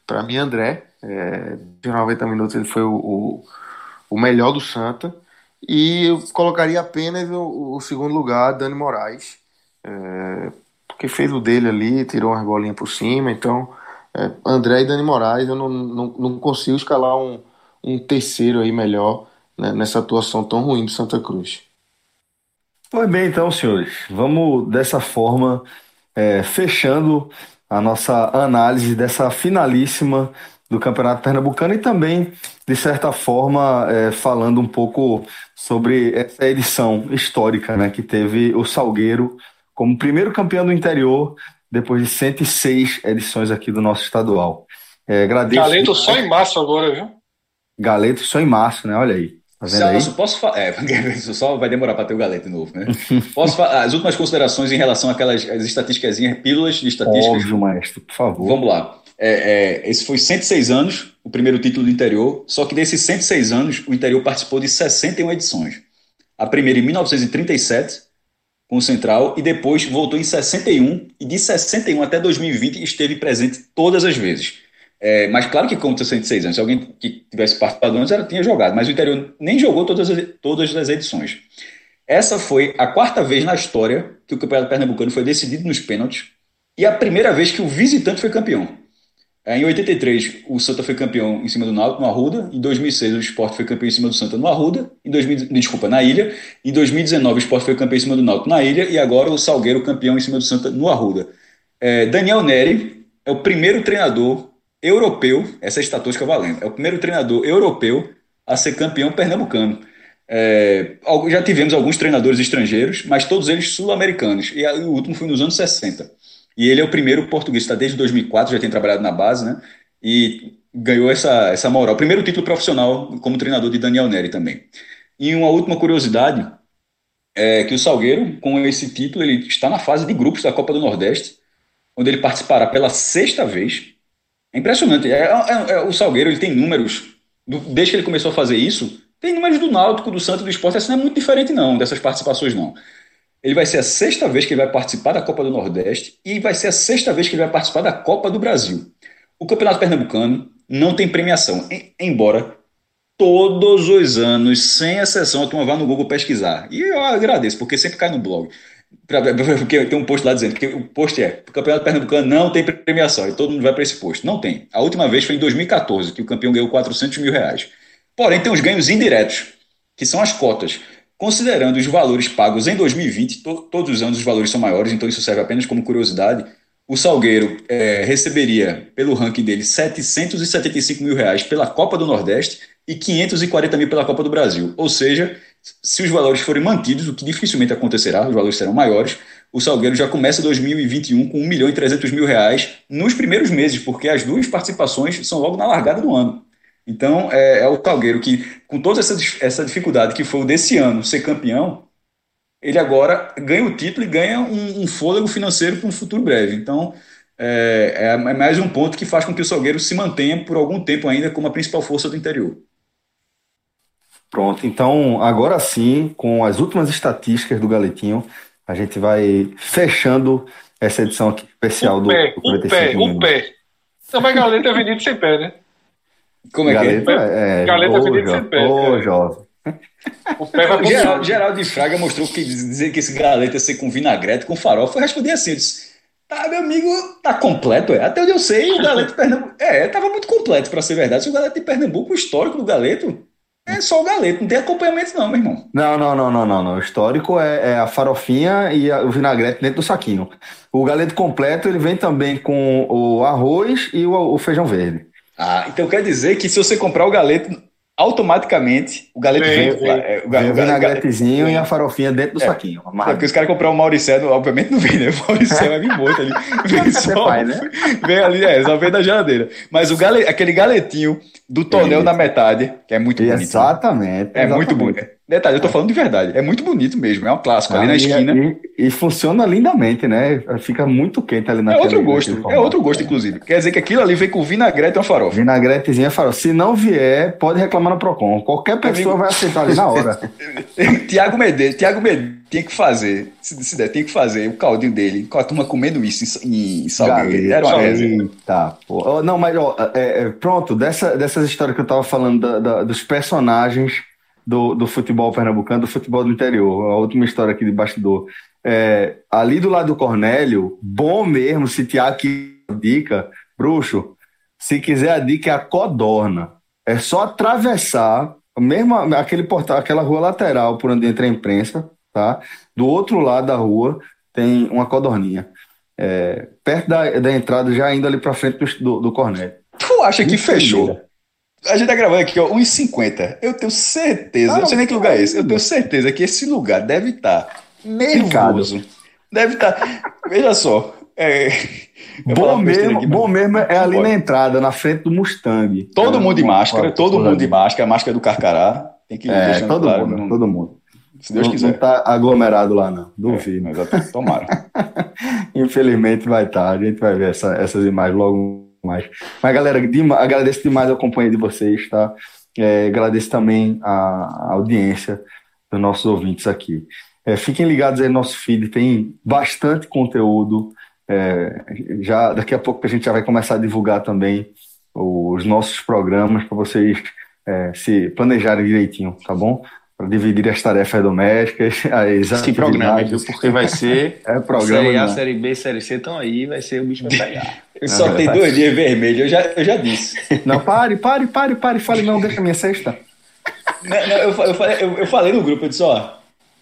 Para mim, André, é, de 90 minutos ele foi o, o o melhor do Santa. E eu colocaria apenas o, o segundo lugar, Dani Moraes, é, porque fez o dele ali, tirou umas bolinhas por cima. Então, é, André e Dani Moraes, eu não, não, não consigo escalar um, um terceiro aí melhor né, nessa atuação tão ruim do Santa Cruz. Pois bem, então, senhores, vamos dessa forma, é, fechando a nossa análise dessa finalíssima do Campeonato Pernambucano e também, de certa forma, é, falando um pouco sobre essa edição histórica né, que teve o Salgueiro como primeiro campeão do interior depois de 106 edições aqui do nosso estadual. É, agradeço. Galeto só em março agora, viu? Galeto só em março, né? Olha aí. Tá Celso, aí? posso falar. É, (laughs) só vai demorar para ter o Galeto novo, né? (laughs) Posso falar as últimas considerações em relação àquelas as estatísticas, pílulas de estatísticas? Óbvio, maestro, por favor. Vamos lá. É, é, esse foi 106 anos, o primeiro título do interior, só que desses 106 anos, o interior participou de 61 edições. A primeira em 1937, com o Central, e depois voltou em 61, e de 61 até 2020 esteve presente todas as vezes. É, mas claro que conta 106 anos. Se alguém que tivesse participado antes, ela tinha jogado, mas o interior nem jogou todas as, todas as edições. Essa foi a quarta vez na história que o Campeonato Pernambucano foi decidido nos pênaltis e a primeira vez que o visitante foi campeão. Em 83, o Santa foi campeão em cima do Náutico, no Arruda. Em 2006, o Sport foi campeão em cima do Santa no Arruda. Em 2000, desculpa, na Ilha. Em 2019, o Sport foi campeão em cima do Náutico na Ilha. E agora o Salgueiro campeão em cima do Santa no Arruda. É, Daniel Neri é o primeiro treinador europeu, essa é estatística valendo, é o primeiro treinador europeu a ser campeão pernambucano. É, já tivemos alguns treinadores estrangeiros, mas todos eles sul-americanos. E o último foi nos anos 60. E ele é o primeiro português, está desde 2004, já tem trabalhado na base, né? E ganhou essa, essa moral. Primeiro título profissional como treinador de Daniel Neri também. E uma última curiosidade é que o Salgueiro, com esse título, ele está na fase de grupos da Copa do Nordeste, onde ele participará pela sexta vez. É impressionante. É, é, é, o Salgueiro ele tem números, do, desde que ele começou a fazer isso, tem números do Náutico, do Santos, do Esporte. Assim não é muito diferente, não, dessas participações, não. Ele vai ser a sexta vez que ele vai participar da Copa do Nordeste e vai ser a sexta vez que ele vai participar da Copa do Brasil. O Campeonato Pernambucano não tem premiação, embora todos os anos, sem exceção, a turma vá no Google pesquisar. E eu agradeço, porque sempre cai no blog. Porque tem um post lá dizendo que o post é: o Campeonato Pernambucano não tem premiação, e todo mundo vai para esse post. Não tem. A última vez foi em 2014, que o campeão ganhou 400 mil reais. Porém, tem os ganhos indiretos, que são as cotas. Considerando os valores pagos em 2020, to todos os anos os valores são maiores, então isso serve apenas como curiosidade. O Salgueiro é, receberia, pelo ranking dele, 775 mil reais pela Copa do Nordeste e 540 mil pela Copa do Brasil. Ou seja, se os valores forem mantidos, o que dificilmente acontecerá, os valores serão maiores, o Salgueiro já começa 2021 com 1 milhão e 300 mil reais nos primeiros meses, porque as duas participações são logo na largada do ano. Então, é, é o Calgueiro que, com toda essa, essa dificuldade que foi o desse ano ser campeão, ele agora ganha o título e ganha um, um fôlego financeiro para um futuro breve. Então, é, é, é, mais um ponto que faz com que o Salgueiro se mantenha por algum tempo ainda como a principal força do interior. Pronto, então agora sim, com as últimas estatísticas do Galetinho, A gente vai fechando essa edição aqui especial o do, pé, do o 45 pé, o pé. Não, mas galeta é vendido sem pé, né? Como é que é? Galeta, é, Galeta ô, vendido jo- sem pé, Ô, cara. jovem. O pé vai pro Geraldo, de Fraga mostrou que dizer que esse galeta ia ser com vinagrete, com farofa, eu respondi assim, eu disse, tá, meu amigo, tá completo, é. Até onde eu sei, o galeto de Pernambuco, é, tava muito completo, pra ser verdade. Se o galeto de Pernambuco, o histórico do galeto, é só o galeto, não tem acompanhamento não, meu irmão. Não, não, não, não, não, não. O histórico é, é a farofinha e a- o vinagrete dentro do saquinho. O galeto completo, ele vem também com o arroz e o, o feijão verde. Ah, então quer dizer que se você comprar o galeto, automaticamente o galeto Vem, vem. vem. é, o Vem o vinagretezinho e a farofinha dentro do É. saquinho. É amarrado. porque os caras comprar o Mauricé, obviamente não vem, né? O Mauricé vai vir morto ali. (laughs) Vem só, faz, né? vem ali, é, só vem da geladeira. Mas o gale, aquele galetinho do tonel na metade, que é muito bonito. né? Exatamente. É muito exatamente. bonito. Detalhe, eu tô falando de verdade. É muito bonito mesmo. É um clássico ali na Ah, e- esquina. E, e funciona lindamente, né? Fica muito quente ali É naquele outro gosto. É outro gosto, inclusive. Quer dizer que aquilo ali vem com vinagrete e uma farofa. Vinagretezinha farofa. Se não vier, pode reclamar no Procon. Qualquer pessoa Amigo. vai aceitar ali na hora. (laughs) Tiago Medeiros, Tiago Medeiros tinha que fazer, se, se der, tinha que fazer o caldinho dele, com a turma comendo isso em, em Salgueiro. Era uma resenha. Eita, pô. Não, mas ó, é, é, pronto, dessa, dessas histórias que eu tava falando da- da- dos personagens do, do futebol pernambucano, do futebol do interior, a última história aqui de bastidor. É, ali do lado do Cornélio, bom mesmo, se Tiago quer dica, bruxo, se quiser a dica é a codorna. É só atravessar, mesmo aquele portal, aquela rua lateral por onde entra a imprensa, tá? Do outro lado da rua tem uma codorninha. É, perto da, da entrada, já indo ali pra frente do, do, do Cornélio. Tu acha que fechou? A gente tá gravando aqui, ó, 1,50. Eu tenho certeza, eu não sei nem que lugar é esse, eu tenho certeza que esse lugar deve estar nervoso. Deve estar. Veja só. É, Bom mesmo, aqui, bom mesmo é ali Bora. na entrada, na frente do Mustang. Todo É, mundo de máscara, uma- todo mundo de máscara, máscara do Carcará. Tem que É, todo claro, mundo, não- todo mundo. se Deus não, quiser. não tá aglomerado lá, não. Duvido. É, exatamente. Tomara. (laughs) Infelizmente vai estar. A gente vai ver essa- essas imagens logo mais. Mas, galera, agradeço demais a companhia de vocês, tá? É, agradeço também a, a audiência dos nossos ouvintes aqui. É, fiquem ligados aí no nosso feed, tem bastante conteúdo. É, já daqui a pouco a gente já vai começar a divulgar também os nossos programas para vocês é, se planejarem direitinho, tá bom? Para dividir as tarefas domésticas, (laughs) as Se programa, viu? Porque vai ser. (laughs) É programa. Série A, não. Série B, Série C estão aí, vai ser o bicho vai pegar. (laughs) Eu só É, tenho tá. dois dias vermelhos, eu já, eu já disse. Não, pare, pare, pare, pare. Fale, não, deixa a minha sexta. Não, não, eu, eu falei, eu, eu falei no grupo, eu disse, ó,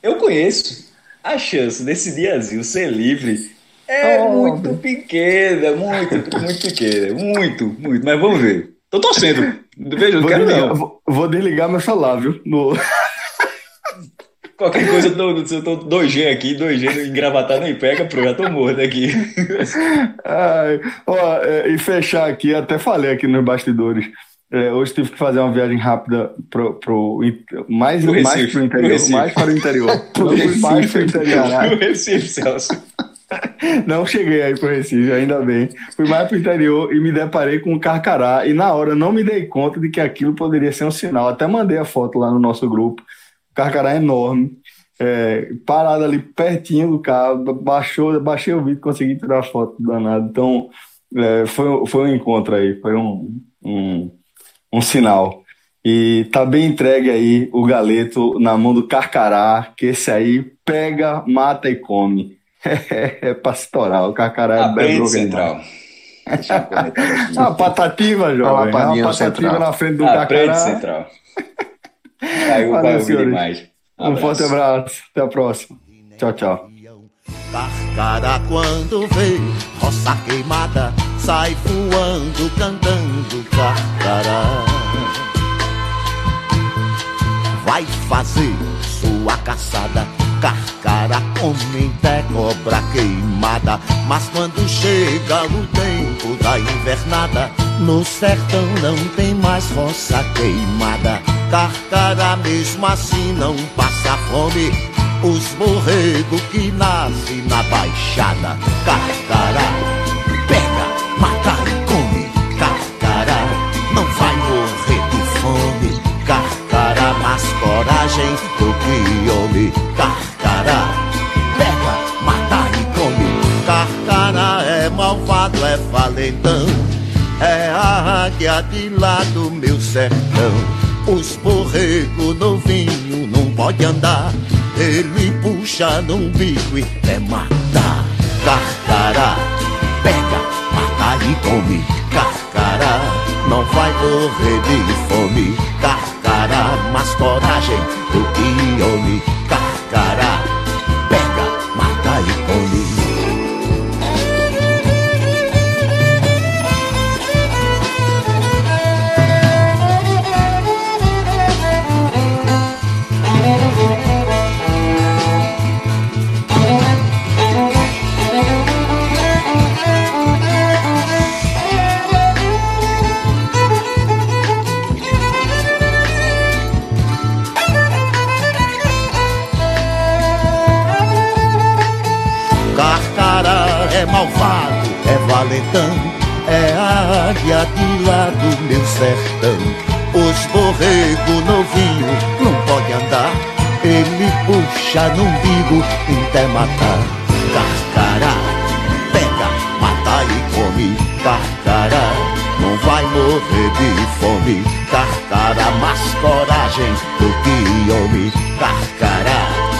eu conheço a chance desse diazinho ser livre é Oh, muito pequena, muito, muito pequena, muito, muito, mas vamos ver. Tô torcendo, veja, não Vou quero desligar, não. vou- vou desligar meu celular, viu? No- Qualquer coisa, eu tô, eu tô 2G aqui, 2G engravatado nem pega, pronto, já tô morto aqui. Ai, ó, é, e fechar aqui, até falei aqui nos bastidores. é, hoje tive que fazer uma viagem rápida pro, pro, mais, Pro mais Recife, pro pro interior, Recife. mais para o interior. (laughs) Pro Não fui mais pro Recife, interior. né? pro Recife, Celso. Não cheguei aí pro Recife, ainda bem. Fui mais pro interior e me deparei com um carcará. E na hora não me dei conta de que aquilo poderia ser um sinal. Até mandei a foto lá no nosso grupo. O carcará é enorme, é, parado ali pertinho do carro. Baixou, baixei o vídeo, consegui tirar a foto do danado. Então, é, foi, foi um encontro aí, foi um, um, um sinal. E tá bem entregue aí o galeto na mão do carcará, que esse aí pega, mata e come. (laughs) É, pastoral, o carcará é bem central. Aqui. (laughs) Uma patativa, jovem. Uma no patativa central. na frente do Aprende carcará. central. (laughs) Aí o Valeu, senhores. demais. Um forte abraço. Até a próxima. Tchau, tchau. Carcara quando vê roça queimada Sai voando, cantando carcará Vai fazer sua caçada Carcara come até cobra queimada Mas quando chega o tempo da invernada No sertão não tem mais roça queimada carcara mesmo assim não passa fome. Os morrego que nasce na baixada, carcará, pega, mata e come, carcará, não vai morrer de fome, carcará, mas coragem do que homem, carcará, pega, mata e come, carcará é malvado, é valentão, é a águia de lá do meu sertão. Os borrego novinho não pode andar, ele puxa num bico e é matar. Carcará, pega, mata e come. Carcará, não vai morrer de fome. Carcará, mas coragem do que homem. Carcará, é a águia de lá do meu sertão. Os borrego novinho não pode andar, ele puxa no umbigo até matar. Carcará, pega, mata e come. Carcará, não vai morrer de fome. Carcará, mais coragem do que homem. Carcará.